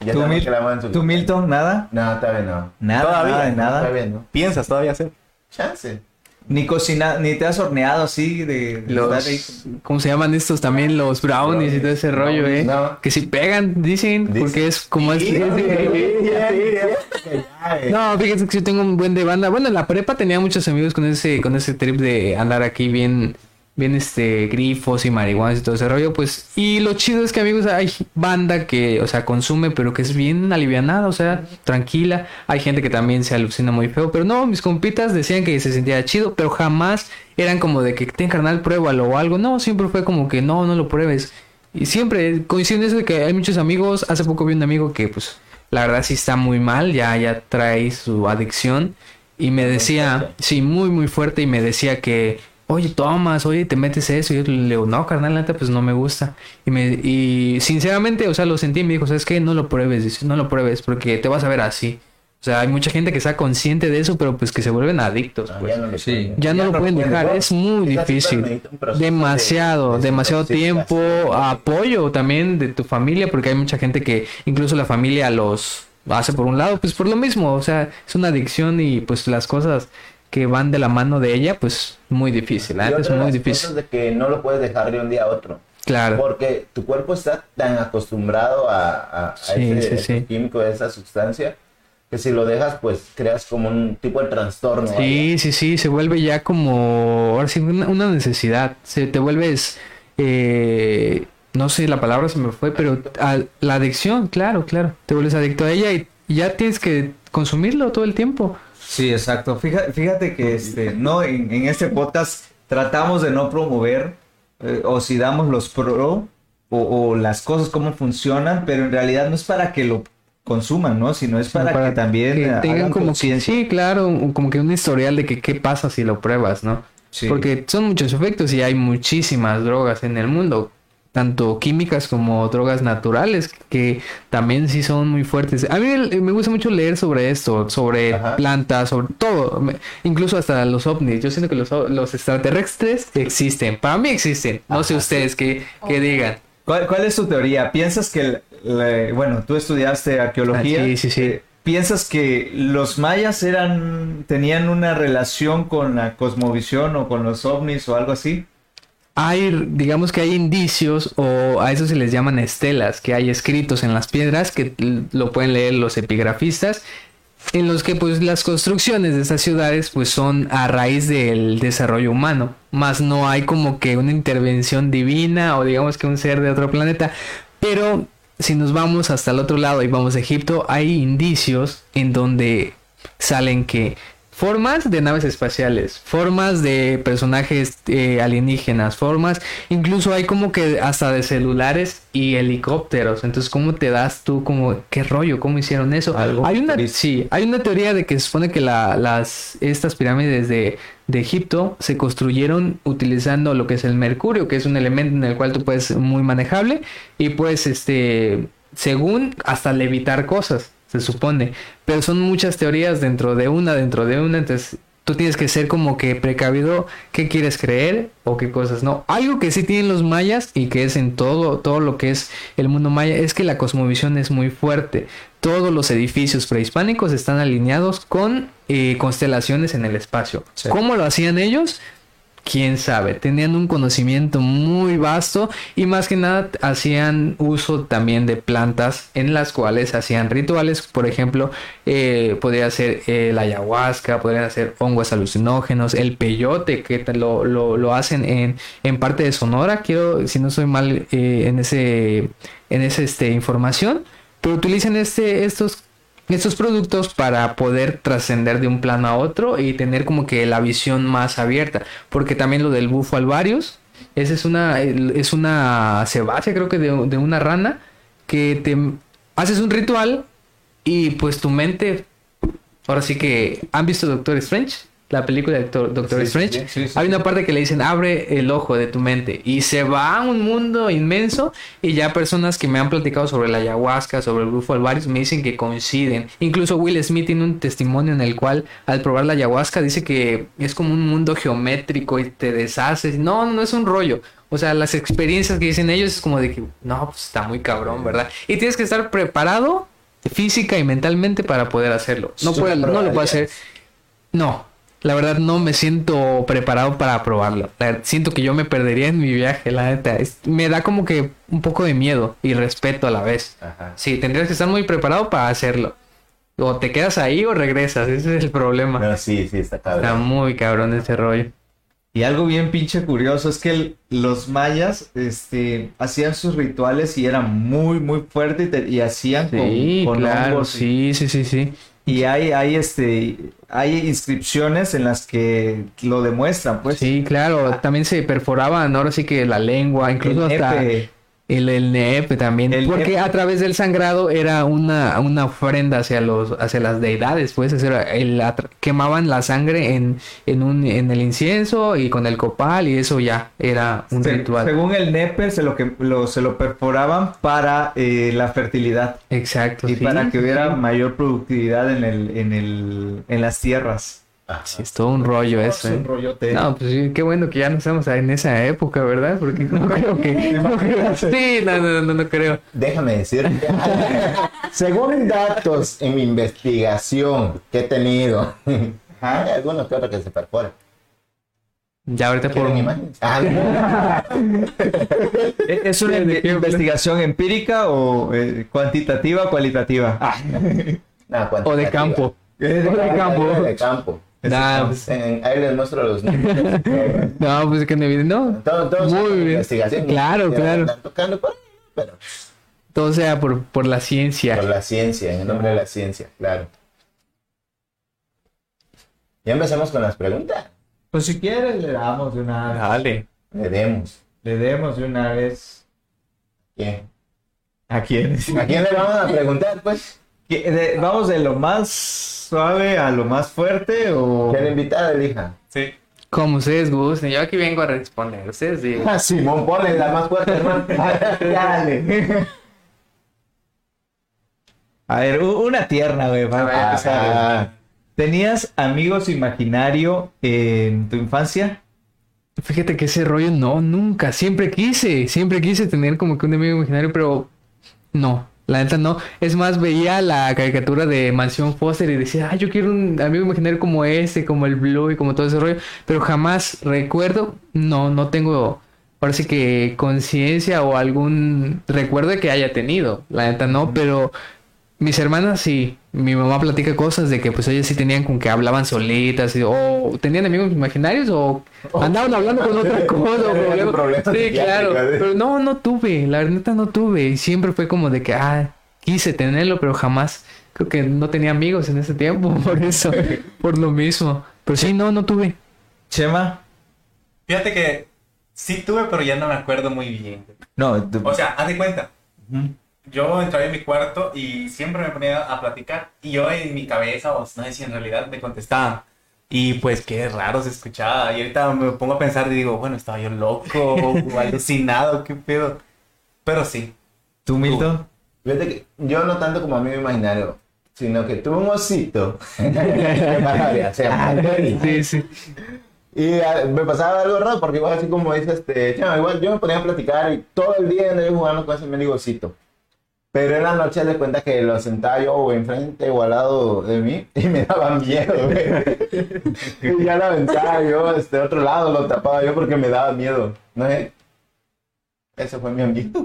Ya ¿Tú, Mil-. ¿Tú, Milton, nada? No, todavía no. Nada, Todavía, nada, nada. Todavía no. ¿Piensas todavía hacer? Chance. Ni cocina, ni te has horneado así de, de estar ahí. Los, ¿cómo se llaman estos también? Los brownies y todo ese rollo, ¿eh? No. Que si pegan, dicen, Dicen. porque es como es... Sí, es- sí, sí. No, fíjense que yo tengo un buen de banda. Bueno, en la prepa tenía muchos amigos con ese, con ese trip de andar aquí bien, bien este, grifos y marihuanas y todo ese rollo, pues. Y lo chido es que amigos, hay banda que, o sea, consume, pero que es bien alivianada, o sea, tranquila. Hay gente que también se alucina muy feo, pero no, mis compitas decían que se sentía chido, pero jamás eran como de que ten carnal, pruébalo o algo. No, siempre fue como que no, no lo pruebes. Y siempre coincide en eso de que hay muchos amigos. Hace poco vi un amigo que, pues, la verdad sí está muy mal, ya, ya trae su adicción. Y me decía, sí, muy, muy fuerte. Y me decía que, oye, tomas, oye, te metes eso. Y yo le digo, no, carnal, la neta, pues no me gusta. Y, me, y sinceramente, o sea, lo sentí y me dijo, ¿sabes qué? No lo pruebes, dice, no lo pruebes, porque te vas a ver así. O sea, hay mucha gente que está consciente de eso, pero pues que se vuelven adictos, Ah, pues. ya no lo Sí. pueden. Ya no lo pueden dejar, es muy difícil. Demasiado, de demasiado tiempo, apoyo también de tu familia, porque hay mucha gente que incluso la familia los hace por un lado, pues por lo mismo, o sea, es una adicción y pues las cosas que van de la mano de ella, pues muy difícil, la Y neta es otra de muy difícil. de que no lo puedes dejar de un día a otro. Claro, Porque tu cuerpo está tan acostumbrado a, a, a Sí, ese, sí, ese sí. químico, a esa sustancia, que si lo dejas, pues creas como un tipo de trastorno. sí, sí, sí, se vuelve ya como, ahora sí, una, una necesidad, se te vuelves, eh, no sé, la palabra se me fue, pero a- la adicción, claro, claro, te vuelves adicto a ella y ya tienes que consumirlo todo el tiempo. Sí, exacto. Fíjate, fíjate que este, no, en, en este podcast tratamos de no promover eh, o si damos los pro o, o las cosas cómo funcionan, pero en realidad no es para que lo consuman, ¿no? Sino es para, Para que también que tengan como que, conciencia. sí, claro, un- como que un historial de que qué pasa si lo pruebas, ¿no? Sí. Porque son muchos efectos y hay muchísimas drogas en el mundo, tanto químicas como drogas naturales, que también sí son muy fuertes. A mí me gusta mucho leer sobre esto, sobre Ajá. plantas, sobre todo, incluso hasta los ovnis. Yo siento que los, los extraterrestres existen, para mí existen. No sé ustedes qué, qué digan. ¿Cuál, cuál es tu teoría? ¿Piensas que, bueno, tú estudiaste arqueología? Ah, sí, sí, sí. eh, ¿Piensas que los mayas eran, tenían una relación con la cosmovisión o con los ovnis o algo así? Hay, digamos que hay indicios o a eso se les llaman estelas, que hay escritos en las piedras que lo pueden leer los epigrafistas, en los que pues las construcciones de estas ciudades pues son a raíz del desarrollo humano, más no hay como que una intervención divina o digamos que un ser de otro planeta, pero si nos vamos hasta el otro lado y vamos a Egipto, hay indicios en donde salen que formas de naves espaciales, formas de personajes eh, alienígenas, formas, incluso hay como que hasta de celulares y helicópteros. Entonces, ¿cómo te das tú como qué rollo? ¿Cómo hicieron eso? Algo hay una sí, hay una teoría de que se supone que la- las estas pirámides de, de Egipto se construyeron utilizando lo que es el mercurio, que es un elemento en el cual tú puedes muy manejable y pues este según hasta levitar cosas se supone. Pero son muchas teorías dentro de una, dentro de una. Entonces tú tienes que ser como que precavido qué quieres creer o qué cosas no. Algo que sí tienen los mayas y que es en todo, todo lo que es el mundo maya es que la cosmovisión es muy fuerte. Todos los edificios prehispánicos están alineados con eh, constelaciones en el espacio. Sí. ¿Cómo lo hacían ellos? Quién sabe. Tenían un conocimiento muy vasto y más que nada hacían uso también de plantas en las cuales hacían rituales. Por ejemplo, eh, podría ser eh, la ayahuasca, podrían ser hongos alucinógenos, el peyote, que lo- lo hacen en, en parte de Sonora. Quiero, si no soy mal eh, en ese, en esa este, información, pero utilizan este, estos estos productos para poder trascender de un plano a otro y tener como que la visión más abierta. Porque también lo del bufo alvarius, esa es una, es una sebácea creo que de, de una rana que te haces un ritual y pues tu mente, ahora sí que, ¿han visto Doctor Strange? La película de Doctor, Doctor Sí, Strange. sí, sí, sí. Hay una parte que le dicen, abre el ojo de tu mente. Y se va a un mundo inmenso. Y ya personas que me han platicado sobre la ayahuasca, sobre el grupo alvarius, me dicen que coinciden. Incluso Will Smith tiene un testimonio en el cual, al probar la ayahuasca, dice que es como un mundo geométrico y te deshaces. No, no es un rollo. O sea, las experiencias que dicen ellos es como de que, no, pues está muy cabrón, ¿verdad? Y tienes que estar preparado física y mentalmente para poder hacerlo. No, ¿Tú puede- lo no lo puedo probarías? hacer. No, la verdad no me siento preparado para probarlo. Siento que yo me perdería en mi viaje, la neta. Es- me da como que un poco de miedo y respeto a la vez. Ajá. Sí, tendrías que estar muy preparado para hacerlo. O te quedas ahí o regresas, ese es el problema. No, sí, sí, está Está cabrón. muy cabrón ese rollo. Y algo bien pinche curioso es que el- los mayas este, hacían sus rituales y eran muy, muy fuertes y, te- y hacían con- Sí, con, claro, hongos sí, sí, sí, sí. Y hay, hay, este, hay inscripciones en las que lo demuestran, pues. Sí, claro, también se perforaban ahora sí que la lengua, incluso hasta. El, el nepe también, El porque a través del sangrado era una, una ofrenda hacia los hacia las deidades, pues, era el quemaban la sangre en, en un en el incienso y con el copal y eso ya era un Se- ritual. Según el nepe, se lo, que, lo, se lo perforaban para eh, la fertilidad Exacto, y sí, para que hubiera sí. mayor productividad en, el, en, el, en las tierras. Ajá. Sí, es todo un rollo eso. Es ¿eh? un rollote. No, pues sí, qué bueno que ya no estamos en esa época, ¿verdad? Porque no creo que... no creo- sí, no, no, no, no creo. Déjame decirte. Según datos en mi investigación que he tenido, hay algunos que otros que se perforan. Ya ahorita por... ¿Quieren imágenes? Ah, ¿E- ¿Es una investigación empírica o eh, cuantitativa o cualitativa? Ah, no, O de campo. eh, O de campo. De campo. Nah, pues, En- ahí les muestro los números. no, pues que no, no, Todo, todo Muy sea bien. investigación. Claro, claro. andan tocando por ahí, pero todo sea por, por la ciencia. por la ciencia, en el nombre de la ciencia, claro. Ya empezamos con las preguntas. Pues si quieres le damos de una vez. Dale. Le demos. Le demos de una vez. ¿Quién? ¿A quién? ¿A quién le vamos a preguntar, pues? ¿Qué- de- ¿Vamos de lo más suave a lo más fuerte o...? Que la invitada elija. Sí. Como ustedes gusten, yo aquí vengo a responder. Ustedes digan. Ah, Simón, ponle la más fuerte, hermano. Dale. A ver, una tierna, güey. para ver, empezar. ¿Tenías amigos imaginario en tu infancia? Fíjate que ese rollo no, nunca. Siempre quise, siempre quise tener como que un amigo imaginario, pero no. La neta no. Es más, veía la caricatura de Mansión Foster y decía, ah, yo quiero un amigo imaginario como ese, como el Blue y como todo ese rollo. Pero jamás recuerdo, no, no tengo, parece que conciencia o algún recuerdo de que haya tenido. La neta no, pero mis hermanas sí. Mi mamá platica cosas de que pues ellas sí tenían como que hablaban solitas y- o tenían amigos imaginarios o andaban hablando con otra cosa. o Sí, claro. ¿eh? Pero no, no tuve. La neta no tuve. Y siempre fue como de que, ah, quise tenerlo, pero jamás. Creo que no tenía amigos en ese tiempo por eso. por lo mismo. Pero sí, no, no tuve. Chema. Fíjate que sí tuve, pero ya no me acuerdo muy bien. No, O sea, haz de cuenta. Yo entraba en mi cuarto y siempre me ponía a platicar. Y yo en mi cabeza, o no sé si en realidad me contestaban. Y pues qué raro se escuchaba. Y ahorita me pongo a pensar y digo, bueno, estaba yo loco o alucinado, qué pedo. Pero sí. ¿Tú, Milton? Fíjate que yo no tanto como amigo imaginario, sino que tuve un osito. Qué maravilla, se llama Terry. Sí, sí. Y ah, me pasaba algo raro, porque igual así como dice este, chama, igual yo me ponía a platicar y todo el día andaba jugando con ese mendigo osito. Pero en la noche le cuenta que lo sentaba yo o enfrente o al lado de mí y me daba miedo, güey. Y ya lo aventaba yo, este otro lado lo tapaba yo porque me daba miedo. ¿No es? Ese fue mi amigo.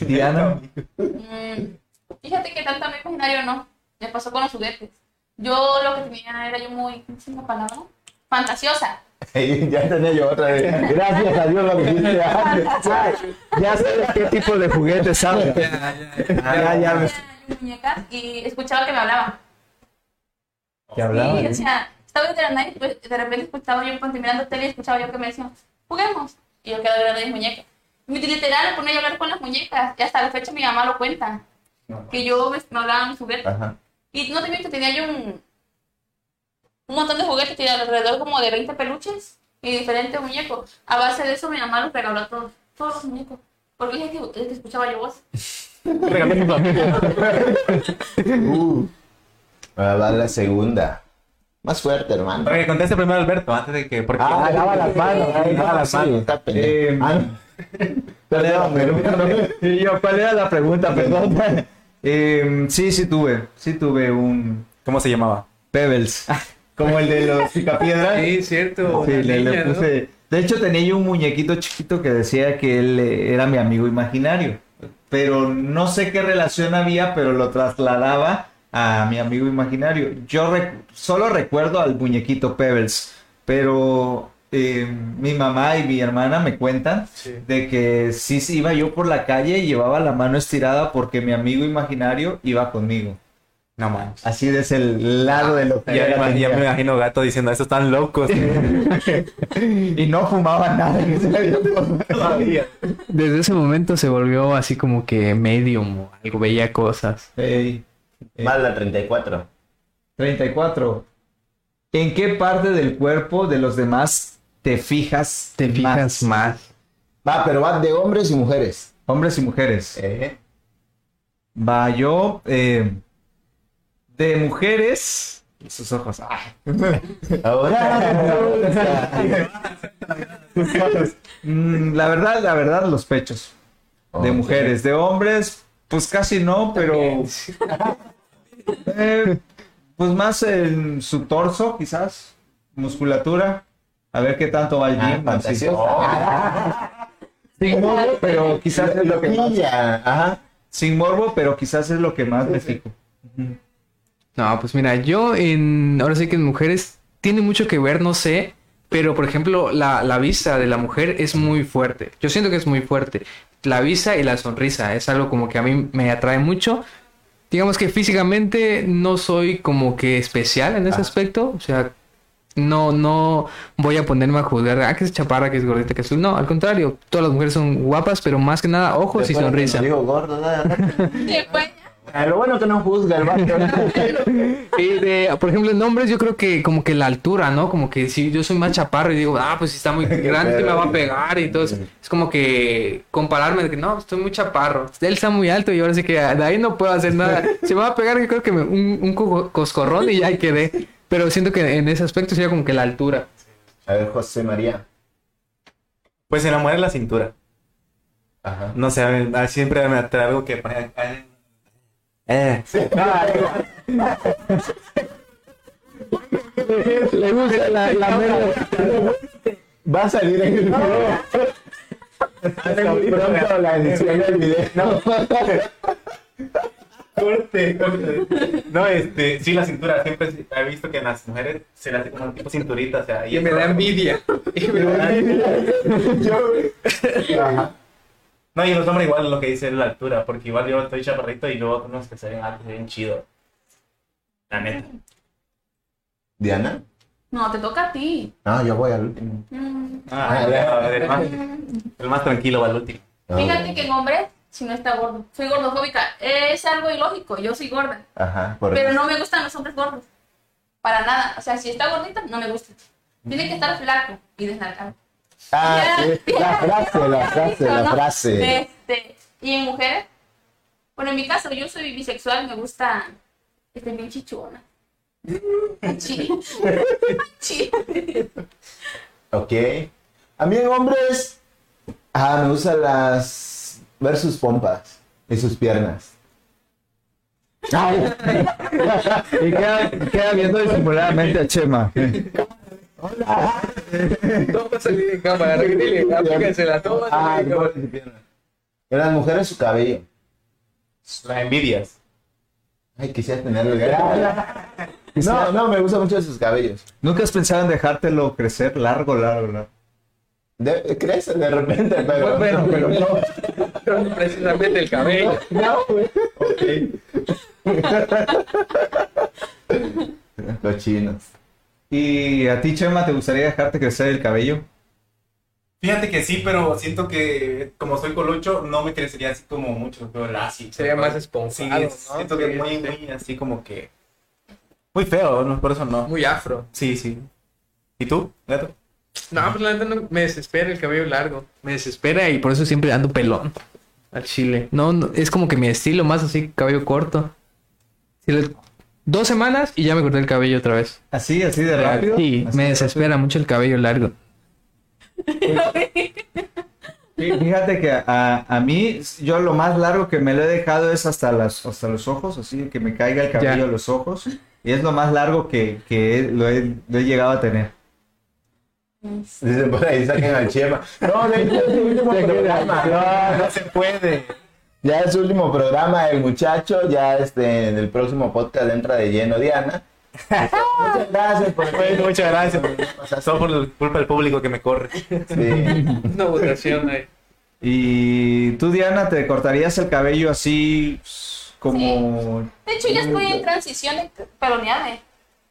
Diana. Mm, fíjate que tanto amigo imaginario no. Me pasó con los juguetes. Yo lo que tenía era yo muy, ¿cómo se llama la palabra? Fantasiosa. Ya tenía yo otra vez. Gracias a Dios lo dijiste antes. Ya sabes qué tipo de juguetes sabes. Ya, ya yo muñecas y escuchaba que me hablaban. ¿Qué hablaba? Sí, o sea, estaba de la y pues, de repente escuchaba yo cuando mirando tele y escuchaba yo que me decían, juguemos. Y yo quedaba viendo mis muñecas. Y literal, me ponía a hablar con las muñecas. Y hasta la fecha mi mamá lo cuenta. Que yo me, me hablaba mis juguetes. Y no te miento, tenía yo un, un montón de juguetes, tenía alrededor como de 20 peluches y diferentes muñecos. A base de eso mi mamá los regaló a todos, todos los muñecos. Porque dije que, que escuchaba yo voz. Familia. Uh. Ahora va la segunda. Más fuerte, hermano. Ok, conteste primero Alberto, antes de que... Porque Ah, lava las manos. Lava las manos. Está. Eh, Ah, Perdón, perdón. Y yo, ¿cuál era la pregunta? Perdón. Eh, sí, sí tuve. Sí tuve un ¿Cómo se llamaba? Pebbles. Como el de los picapiedras. Sí, cierto. De hecho, tenía yo un muñequito chiquito que decía que él eh, era mi amigo imaginario. Pero no sé qué relación había, pero lo trasladaba a mi amigo imaginario. Yo rec- solo recuerdo al muñequito Pebbles, pero eh, mi mamá y mi hermana me cuentan de que sí sí, iba yo por la calle y llevaba la mano estirada porque mi amigo imaginario iba conmigo. No manches. Así es el lado de lo que Ya, ya me imagino gato diciendo, estos están locos. Y no fumaba nada en ese tiempo. Todavía. Desde ese momento se volvió así como que medium o algo, veía cosas. Ey, Más la 34. 34. ¿En qué parte del cuerpo de los demás te fijas? Te fijas más. Va, pero va de hombres y mujeres. Hombres y mujeres. Eh. Va yo. eh, de mujeres. Sus ojos. ah. Ahora. Mm, la verdad, la verdad, los pechos. De Ok. mujeres. De hombres, pues casi no, pero. Eh, pues más en su torso, quizás. Musculatura. A ver qué tanto va el Ah, así. Sin morbo, pero quizás es lo que más. Ajá. Sin morbo, pero quizás es lo que más me fijo. No, pues mira, yo en. Ahora sí que en mujeres tiene mucho que ver, no sé. Pero por ejemplo, la, la vista de la mujer es muy fuerte. Yo siento que es muy fuerte. La vista y la sonrisa es algo como que a mí me atrae mucho. Digamos que físicamente no soy como que especial en ese aspecto. O sea, no, no voy a ponerme a juzgar, ah, que es chaparra, que es gordita, que es... No, al contrario, todas las mujeres son guapas, pero más que nada ojos y Después sonrisa. Digo gordo, nada. Ah, Lo bueno que no juzga el vato. Y de, por ejemplo, en hombres yo creo que como que la altura, ¿no? Como que si yo soy más chaparro y digo, ah, pues si está muy grande me va a pegar y entonces es como que compararme de que no, estoy muy chaparro. Él está muy alto y ahora sí que de ahí no puedo hacer nada. Si me va a pegar yo creo que me- un, un co- coscorrón y ya ahí quedé. Pero siento que en ese aspecto sería como que la altura. A ver, José María. Pues en la mujer la cintura. Ajá. No sé, a mí- a- siempre me atrae algo que Eh. Le gusta la, la Va a salir en el video. Sale muy pronto la edición del video. Corte, corte. No, este, sí, la cintura. Siempre he visto que en las mujeres se le hace como un tipo cinturita, o sea, y Y me da envidia. Y me da Ajá. No, y los hombres igual lo que dice es la altura, porque igual yo estoy chaparrito y luego unos que se ven altos, se ven chido. La neta. Diana. no, te toca a ti. No, yo voy al último. Mm, Ah, ya, el, más, el más tranquilo va al último. Fíjate que en hombres, si no está gordo, soy gordofóbica. Es algo ilógico, yo soy gorda. Ajá, por Pero no me gustan los hombres gordos. Para nada. O sea, si está gordita, no me gusta. Tiene que estar flaco y desnalgado. Ah, sí, la frase, la frase, la ¿no? frase. Este, y en mujeres, bueno, en mi caso, yo soy bisexual, me gusta, este, bien chichona. Chi. Chi. Ok. A mí en hombres, ah, me gustan las. ver sus pompas y sus piernas. Y queda, queda viendo disimuladamente a Chema. Todo va a salir en cámara. Dile, aplíquensela, todo va a salir en cámara. Las mujeres su cabello. Las envidias. Ay, quisiera tenerlo. No, no, me gustan mucho sus cabellos. ¿Nunca has pensado en dejártelo crecer largo, largo, largo? De, crece de repente, pero. Bueno, pero no, pero no precisamente el cabello. No, güey. Los chinos. ¿Y a ti, Chema, te gustaría dejarte crecer el cabello? Fíjate que sí, pero siento que como soy colucho, no me crecería así como mucho, pero lacio. Sería más Sí, esponjado, ¿no? siento que es muy, muy así como que... Muy feo, ¿no? por eso no. Muy afro. Sí, sí. ¿Y tú, gato? No, pues la neta no, me desespera el cabello largo. Me desespera y por eso siempre ando pelón al chile. No, no, es como que mi estilo más así, cabello corto. Si le- dos semanas y ya me corté el cabello otra vez. ¿Así, así de rápido? Sí, ¿Así me de desespera mucho el cabello largo. Fíjate que a, a mí, yo lo más largo que me lo he dejado es hasta, las, hasta los ojos, así que me caiga el cabello Ya. a los ojos. Y es lo más largo que, que lo, he, lo he llegado a tener. Dicen por ahí, saquen al Chema. No, último programa. No, no se puede. Ya es su último programa, el muchacho. Ya este, en el próximo podcast entra de lleno Diana. Muchas gracias por Bueno, muchas gracias. Todo por culpa del público que me corre. Sí. Una votación ahí. Y tú, Diana, ¿te cortarías el cabello así pues, como... De hecho, ya estoy en transición de pelonearme.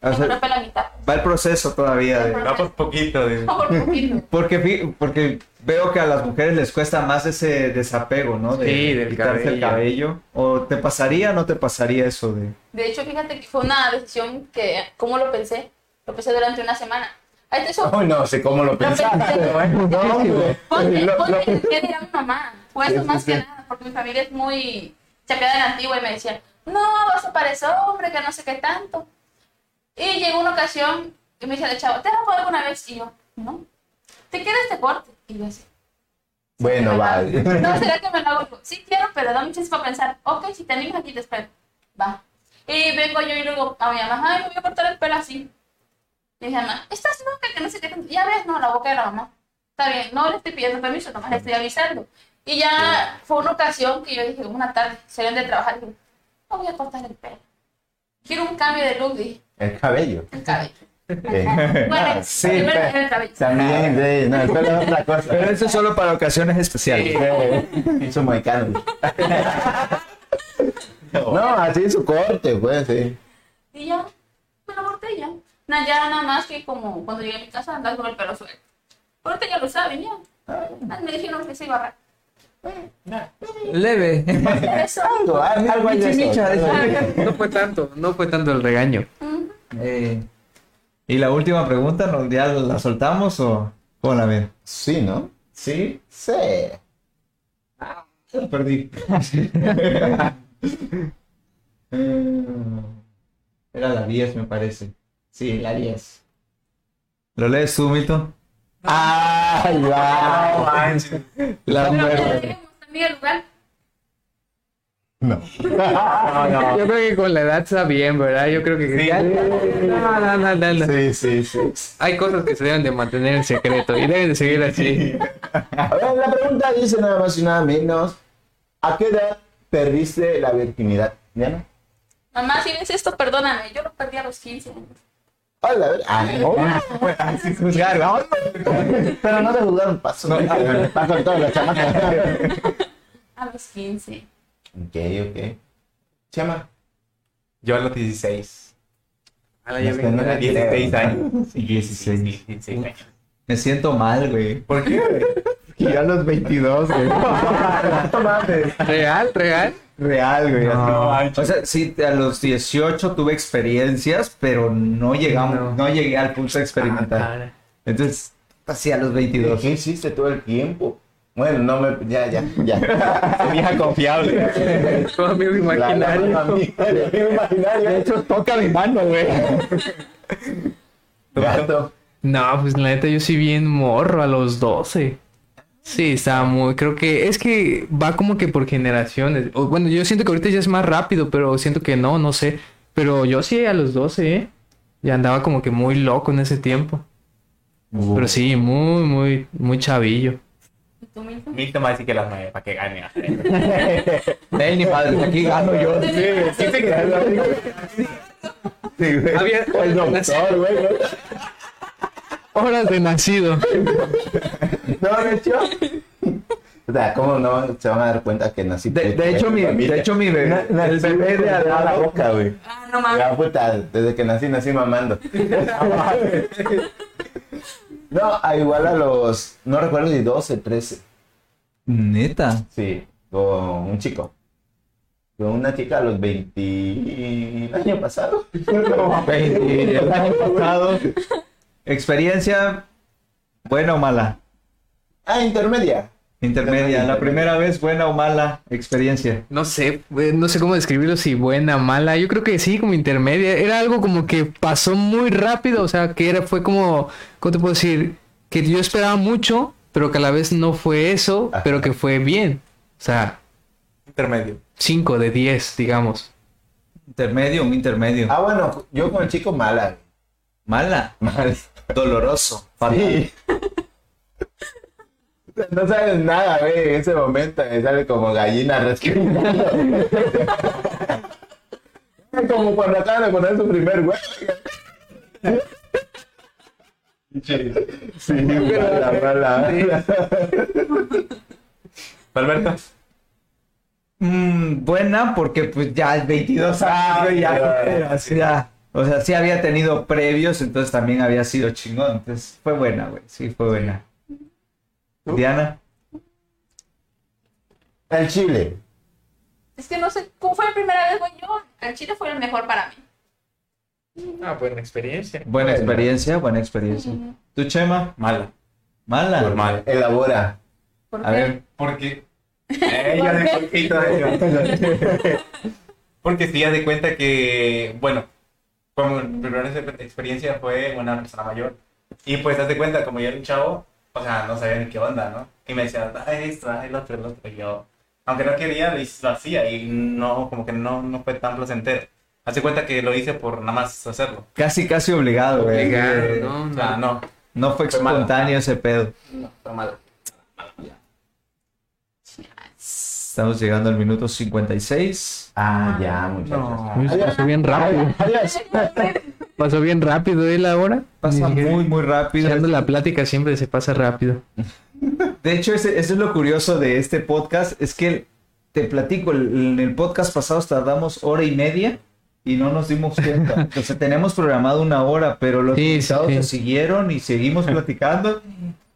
O sea, la mitad. va el proceso todavía de... Va por poquito. de- Por poquito. Porque, porque veo que a las mujeres les cuesta más ese desapego, ¿no? De Sí, del quitarse el cabello. ¿O te pasaría o no te pasaría eso de...? De hecho, fíjate que fue una decisión que, ¿cómo lo pensé? Lo pensé durante una semana. Ahí te so- Ay, no sé cómo lo pensaste. Bueno, no, hombre. Ponte, Lo- ponte lo- qué dirá mi mamá. Por eso Sí, más sí, que nada, porque mi familia es muy chapeada en la antigua y me decían, no, vas a parecer hombre, que no sé qué tanto. Y llegó una ocasión que me dice el chavo, ¿te has rapado alguna vez? Y yo, no. ¿Te quieres te corte? Y yo así. Bueno, ¿será vale. que me lo hago? No, ¿será que me lo hago? Sí, quiero, pero da muchas para pensar. Ok, si te animas aquí te espero. Va. Y vengo yo y luego a mi mamá, ay, me voy a cortar el pelo así. Y dije, mamá, ¿estás loca? Que no sé qué. tanto?". Ya ves, no, la boca de la mamá. Está bien, no le estoy pidiendo permiso, nomás le estoy avisando. Y ya fue una ocasión que yo dije, una tarde, salieron de trabajar y dije, no voy a cortar el pelo. Quiero un cambio de look, dije, El cabello. el cabello. Bueno, Sí, primero pero- el cabello. También, sí, no, el pelo es otra cosa. Pero eso es solo para ocasiones especiales. Eh, Hizo moicano. No, así su corte, pues, sí. Y ya, me lo corté ya. No, ya nada más que como cuando llegué a mi casa andaba con el pelo suelto. Ahorita ya lo saben, ya. Ah, Me dijeron que se iba a arrancar. Leve. Algo, algo No fue tanto, no fue tanto el regaño. Eh, y la última pregunta. ¿ya la soltamos o cómo la ven? Sí, ¿no? Sí, Sí. la perdí. Era la 10, me parece. Sí, la 10. ¿Lo lees tú, Milton? ¡Ay, wow! manches. La muerte. No. No, no. Yo creo que con la edad está bien, ¿verdad? Yo creo que... Sí. Ya- No, no, no, no, no. Sí, sí, sí. Hay cosas que se deben de mantener en secreto y deben de seguir así. A ver, la pregunta dice nada más y nada menos. ¿A qué edad perdiste la virginidad? ¿Diana? Mamá, si ves esto, perdóname. Yo lo perdí a los 15 años. Hola, a ver. Ah, no. Sin juzgar, vamos. Pero no te juzgaron, paso. No, paso con todas las chamacas. A los 15. Ok, ok. Chema. Yo a los 16. A la Los llave. que no A le 16 creo. años. Sí, 16. Sí, 16 años. Me siento mal, güey. ¿Por qué? Que ya a los 22, güey. No mames. ¿Real? ¿Real? Real, güey. No, o sea, sí, a los 18 tuve experiencias, pero no llegamos, No. no, llegué al punto de experimentar. Entonces, así a los 22. ¿Qué hiciste todo el tiempo? Bueno, no me. Ya, ya, ya. Vieja confiable. Tu amigo imaginario. La- amigo imaginario. De hecho, toca mi mano, güey. Gato. No, pues la neta yo sí bien morro a los 12. Sí, estaba muy, creo que es que va como que por generaciones. O, bueno, yo siento que ahorita ya es más rápido, pero siento que no, no sé. Pero yo sí a los 12, ¿eh? Ya andaba como que muy loco en ese tiempo. Pero sí, muy, muy, muy chavillo. ¿Y tú, Milton? Milton va a decir que las nueve para que gane. Ey, ni madre, aquí gano yo. Sí, doctor, güey. ¿no? Horas de nacido. No, de hecho. O sea, ¿cómo no se van a dar cuenta que nací? De, de hecho, mi, familia? de hecho, mi bebé, Na- nací el bebé de la lado, boca, güey. Ah, no mames. Ya, puta, desde que nací, nací mamando. No, a igual a los, no recuerdo si 12, 13. Neta. Sí, con un chico. Con una chica a los 20. El año pasado. El año pasado. Experiencia, buena o mala. Ah, intermedia. Intermedia. La primera vez, buena o mala experiencia. No sé, no sé cómo describirlo, si buena, mala. Yo creo que sí, como intermedia. Era algo como que pasó muy rápido, o sea, que era, fue como, ¿cómo te puedo decir? Que yo esperaba mucho, pero que a la vez no fue eso, Ajá. pero que fue bien. O sea, Intermedio. 5 de 10, digamos. Intermedio, un intermedio. Ah, bueno, yo con el chico mala. Mala. Mal. Doloroso. Fatal. Sí. No sabes nada, güey. En ese momento me sale como gallina resquebrajando. como cuando acaban de poner su primer güey. Sí, mala, mala. Alberto. Mm, buena porque pues ya es 22 años ya, o sea, o sea, sí había tenido previos, entonces también había sido chingón. Entonces fue buena, güey. Sí, fue buena. Diana. El chile. Es que no sé, ¿cómo fue la primera vez, güey? Yo, el chile fue el mejor para mí. Ah, buena experiencia. Buena experiencia, buena experiencia. ¿Tu Chema? Mala. Mala. Normal. Elabora. ¿Por A qué? ver, Porque. Eh, ya de poquito de Porque sí, ya de cuenta que, bueno, como mi primera experiencia fue una persona mayor. Y pues, haz de cuenta, como yo era un chavo, o sea, no sabía ni qué onda, ¿no? Y me decía, ah, esto, ah, el otro, el otro. Y yo, aunque no quería, lo, hacía y no, como que no, no fue tan placentero. Haz de cuenta que lo hice por nada más hacerlo. casi, casi obligado, güey. Obligado, Eh, ¿no? O sea, no, No fue Fue malo. espontáneo ese pedo. no, fue malo. Estamos llegando al minuto 56. Ah, ya, muchachos. No. Uy, pasó bien rápido. Adiós. Pasó bien rápido ¿eh, la hora. Pasa muy, muy rápido. Echando la plática siempre se pasa rápido. De hecho, ese- eso es lo curioso de este podcast, es que te platico, en el podcast pasado tardamos hora y media y no nos dimos cuenta. Entonces tenemos programado una hora, pero los Sí, sí, invitados sí. se siguieron y seguimos platicando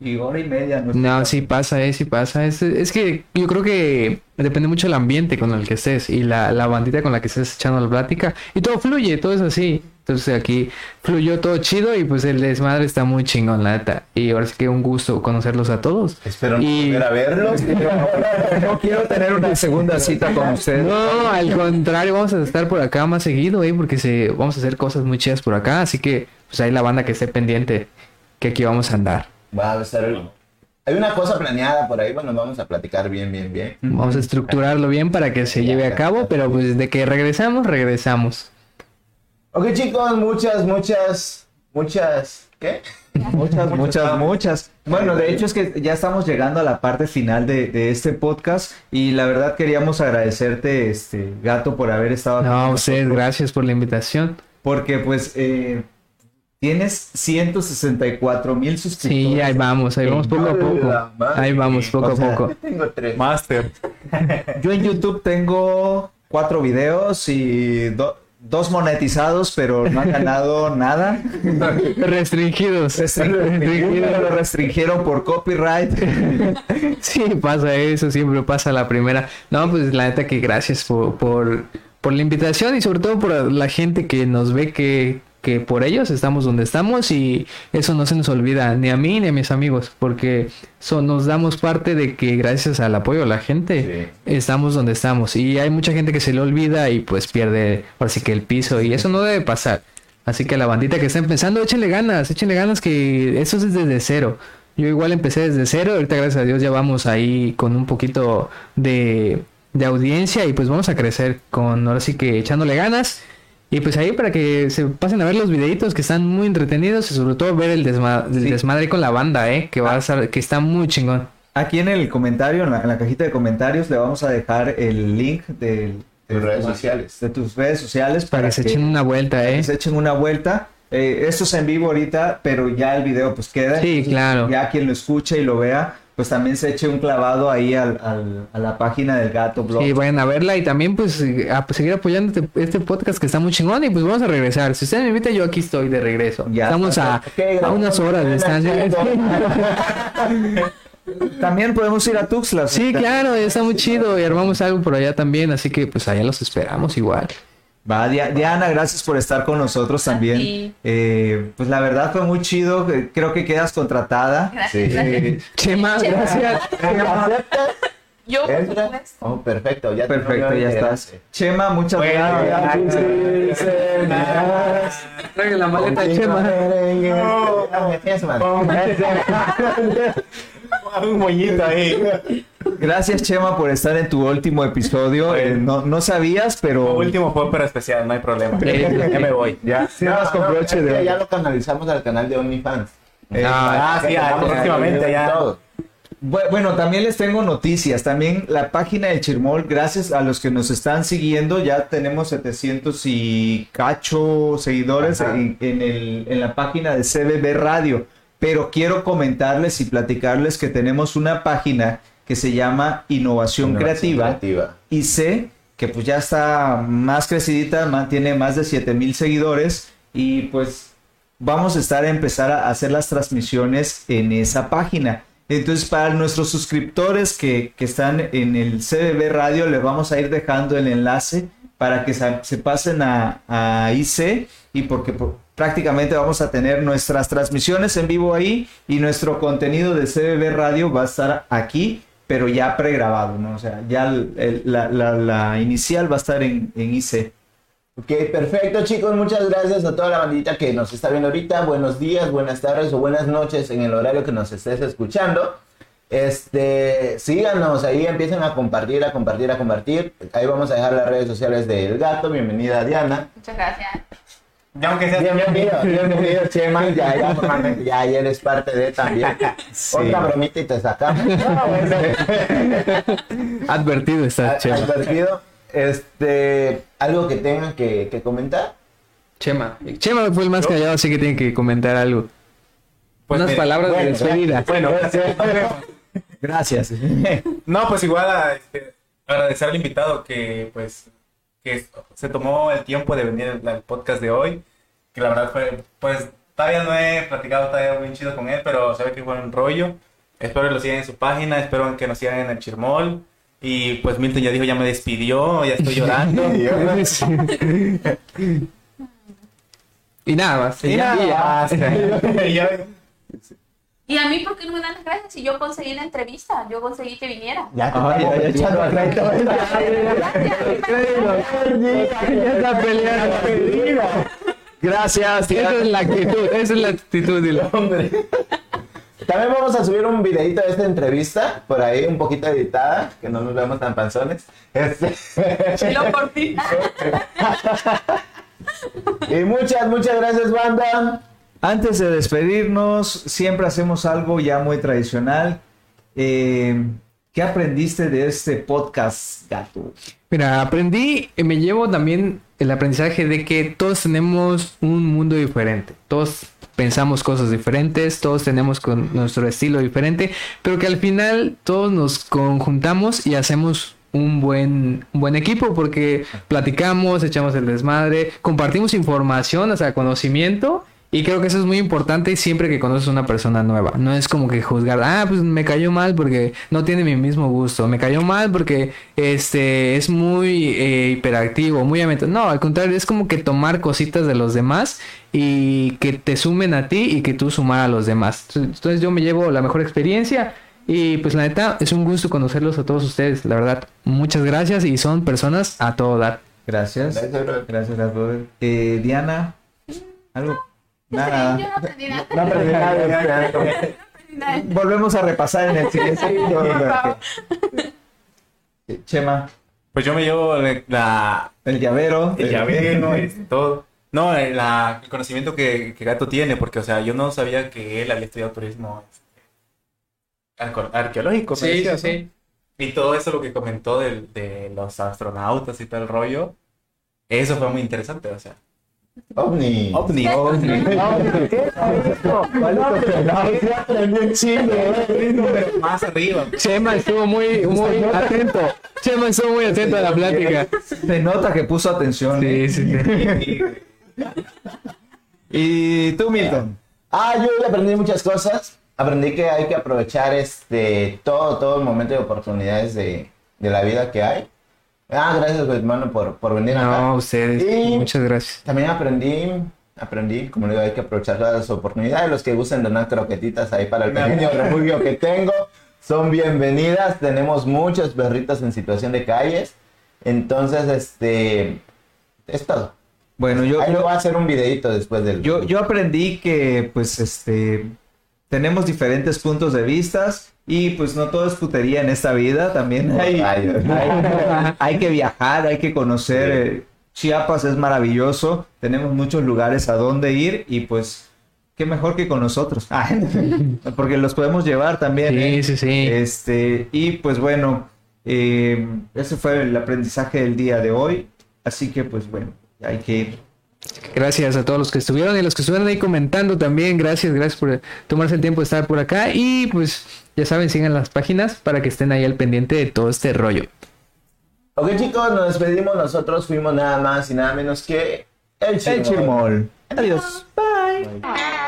y hora y media. nos- No, sí pasa, eh, sí pasa. Es, es que yo creo que depende mucho del ambiente con el que estés y la, la bandita con la que estés echando la plática. Y todo fluye, todo es así. Entonces aquí fluyó todo chido y pues el desmadre está muy chingón, la neta. Y ahora sí que un gusto conocerlos a todos. Espero no Y- volver a verlos. No quiero tener una segunda cita con ustedes. No, al contrario, vamos a estar por acá más seguido, eh, porque se, vamos a hacer cosas muy chidas por acá. Así que pues ahí la banda que esté pendiente, que aquí vamos a andar. Va a estar. Hay una cosa planeada por ahí, bueno, vamos a platicar bien, bien, bien. Vamos a estructurarlo bien para que se lleve a cabo, pero pues de que regresamos, regresamos. Ok, chicos, muchas, muchas, muchas. ¿Qué? Muchas, muchas, muchas. Bueno, de hecho es que ya estamos llegando a la parte final de, de este podcast y la verdad queríamos agradecerte, este Gato, por haber estado aquí No, nosotros, gracias por la invitación. Porque pues eh, tienes 164 mil suscriptores. Sí, ahí vamos, ahí vamos poco a poco. Ahí vamos poco O a sea, poco. Yo tengo tres. Master. Yo en YouTube tengo cuatro videos y do- dos monetizados, pero no han ganado nada. Restringidos. Uno lo restringieron por copyright. Sí, pasa eso, siempre pasa la primera. No, pues la neta que gracias por, por, por la invitación y sobre todo por la gente que nos ve que, que por ellos estamos donde estamos y eso no se nos olvida ni a mí ni a mis amigos porque so- nos damos parte de que gracias al apoyo de la gente estamos donde estamos y hay mucha gente que se le olvida y pues pierde ahora sí que el piso y eso no debe pasar. Así que a la bandita que está empezando, échenle ganas, échenle ganas que eso es desde cero. Yo igual empecé desde cero, ahorita gracias a Dios ya vamos ahí con un poquito de, de audiencia y pues vamos a crecer con ahora sí que echándole ganas. Y pues ahí para que se pasen a ver los videitos que están muy entretenidos y sobre todo ver el, desma- el Sí. desmadre con la banda, eh, que va a ser, que está muy chingón. Aquí en el comentario, en la, en la cajita de comentarios, le vamos a dejar el link de, Tus redes sociales. de tus redes sociales Para que se echen una vuelta, eh. que se echen una vuelta. Eh, esto es en vivo ahorita, pero ya el video pues queda. Sí, claro. Ya quien lo escuche y lo vea, pues también se eche un clavado ahí al, al- a la página del Gato Blog. Sí, vayan a verla y también pues a seguir apoyando este, este podcast que está muy chingón y pues vamos a regresar. Si usted me invita yo aquí estoy de regreso. Ya Estamos a, a unas horas de distancia. También podemos ir a Tuxtla. Sí, claro, está muy chido y armamos algo por allá también, así que pues allá los esperamos igual. Va, Dia- Diana, gracias por estar con nosotros también. Eh, pues la verdad fue muy chido. eh, Creo que quedas contratada. Gracias, Sí. gracias. Eh, Chema, gracias. ¿Aceptas? Yo. Oh, perfecto, ya perfecto, ya estás. Chema, muchas Bueno, gracias. gracias. Traigan la maleta de Chema. Un moñito ahí. Gracias, Chema, por estar en tu último episodio. Eh, no, no sabías, pero. Lo último fue pero especial, no hay problema. Eh, Ya me voy. Ya, sí, vas con broche de ya lo canalizamos al canal de OnlyFans. Eh, Ah, sí, ya, próximamente ya. Todo. Bueno, también les tengo noticias. También la página del Chirmol, gracias a los que nos están siguiendo, ya tenemos 700 y cacho seguidores en, en el- en la página de CBB Radio. Pero quiero comentarles y platicarles que tenemos una página que se llama Innovación, Creativa. Creativa. Y sé que pues ya está más crecidita, ma- tiene más de 7000 seguidores y pues vamos a estar a empezar a hacer las transmisiones en esa página. Entonces, para nuestros suscriptores que, que están en el CBB Radio, les vamos a ir dejando el enlace para que se, se pasen a, a IC y porque por- prácticamente vamos a tener nuestras transmisiones en vivo ahí y nuestro contenido de CBB Radio va a estar aquí, pero ya pregrabado, ¿no? O sea, ya el- el- la, la- la inicial va a estar en, en IC. Ok, perfecto chicos, muchas gracias a toda la bandita que nos está viendo ahorita. Buenos días, buenas tardes o buenas noches en el horario que nos estés escuchando. Este, síganos ahí, empiecen a compartir, a compartir, a compartir. Ahí vamos a dejar las redes sociales del gato. Bienvenida Diana. Muchas gracias. Ya aunque sea Bienvenido, bienvenido Chema. Ya, ya, formalmente, ya, ya eres parte de también. Otra bromita y te sacamos. No, bueno. Advertido está Chema. Advertido. Este, algo que tengan que, que comentar. Chema. Chema fue el más callado, así que tiene que comentar algo. Pues Unas mira, palabras de bueno, despedida. Bueno, Gracias. no, pues igual a, este, agradecer al invitado que pues que se tomó el tiempo de venir al podcast de hoy, que la verdad fue, pues todavía no he platicado todavía muy chido con él, pero sabe que fue un rollo. Espero que lo sigan en su página, espero que nos sigan en el Chirmol. Y pues Milton ya dijo, ya me despidió, ya estoy llorando. Y nada más. Y ya. nada más. Y ya- Y a mí, ¿por qué no me dan las gracias si yo conseguí la entrevista? Yo conseguí que viniera. Ya metiendo Chema. crédito. Ya. Gracias. Esa es la actitud, esa es la actitud. dilo. Hombre. También vamos a subir un videito de esta entrevista, por ahí un poquito editada, que no nos vemos tan panzones. Este, Lo corté. y muchas, muchas gracias, banda. Antes de despedirnos, siempre hacemos algo ya muy tradicional. Eh, ¿Qué aprendiste de este podcast, gato? Mira, aprendí, y me llevo también el aprendizaje de que todos tenemos un mundo diferente. Todos pensamos cosas diferentes, todos tenemos con nuestro estilo diferente, pero que al final todos nos conjuntamos y hacemos un buen, un buen equipo porque platicamos, echamos el desmadre, compartimos información, o sea, conocimiento. Y creo que eso es muy importante siempre que conoces a una persona nueva. No es como que juzgar, ah, pues me cayó mal porque no tiene mi mismo gusto. Me cayó mal porque este es muy eh, hiperactivo, muy amento. No, al contrario, es como que tomar cositas de los demás y que te sumen a ti y que tú sumar a los demás. Entonces yo me llevo la mejor experiencia y pues la neta es un gusto conocerlos a todos ustedes. La verdad, muchas gracias y son personas a todo dar. Gracias. Gracias. Gracias, brother. Eh, Diana, algo. Nada. Yo no aprendí nada. No aprendí nada de volvemos a repasar en el siguiente video. Chema, Pues yo me llevo la, el llavero. el llavero, este, todo. No, eh, la- el conocimiento que, que Gato tiene, porque, o sea, yo no sabía que él había estudiado turismo este, arqueológico. Sí, decía, sí, ¿no? sí. Y todo eso lo que comentó del- de, los astronautas y todo el rollo, eso fue muy interesante, o sea. OVNI. OVNI. Más arriba. Chema estuvo muy, muy atento. Chema estuvo muy atento a la plática. Se nota que puso atención. Sí, sí, sí. Y- tú, Milton. Ah, yo aprendí muchas cosas. Aprendí que hay que aprovechar este todo, todo el momento de oportunidades de, de la vida que hay. Ah, gracias, hermano, por, por venir acá. No, ustedes. Y- Muchas gracias. También aprendí, aprendí, como digo, hay que aprovechar todas las oportunidades. Los que gusten donar croquetitas ahí para el pequeño refugio que tengo son bienvenidas. Tenemos muchos perritos en situación de calles. Entonces, este, es todo. Bueno, yo, Ahí lo voy a hacer un videito después del... yo, yo aprendí que, pues, este, tenemos diferentes puntos de vistas y, pues, no todo es putería en esta vida. También hay, Rayos. hay, hay que viajar, hay que conocer. eh, Chiapas es maravilloso. Tenemos muchos lugares a donde ir y, pues, qué mejor que con nosotros. Ah, porque los podemos llevar también. ¿eh? Sí, sí, sí. Este, y pues bueno, eh, ese fue el aprendizaje del día de hoy. Así que pues bueno, hay que ir. Gracias a todos los que estuvieron y los que estuvieron ahí comentando también. Gracias, gracias por tomarse el tiempo de estar por acá. Y pues ya saben, sigan las páginas para que estén ahí al pendiente de todo este rollo. Ok chicos, nos despedimos. Nosotros fuimos nada más y nada menos que el El Chirmol. Adiós. Adiós.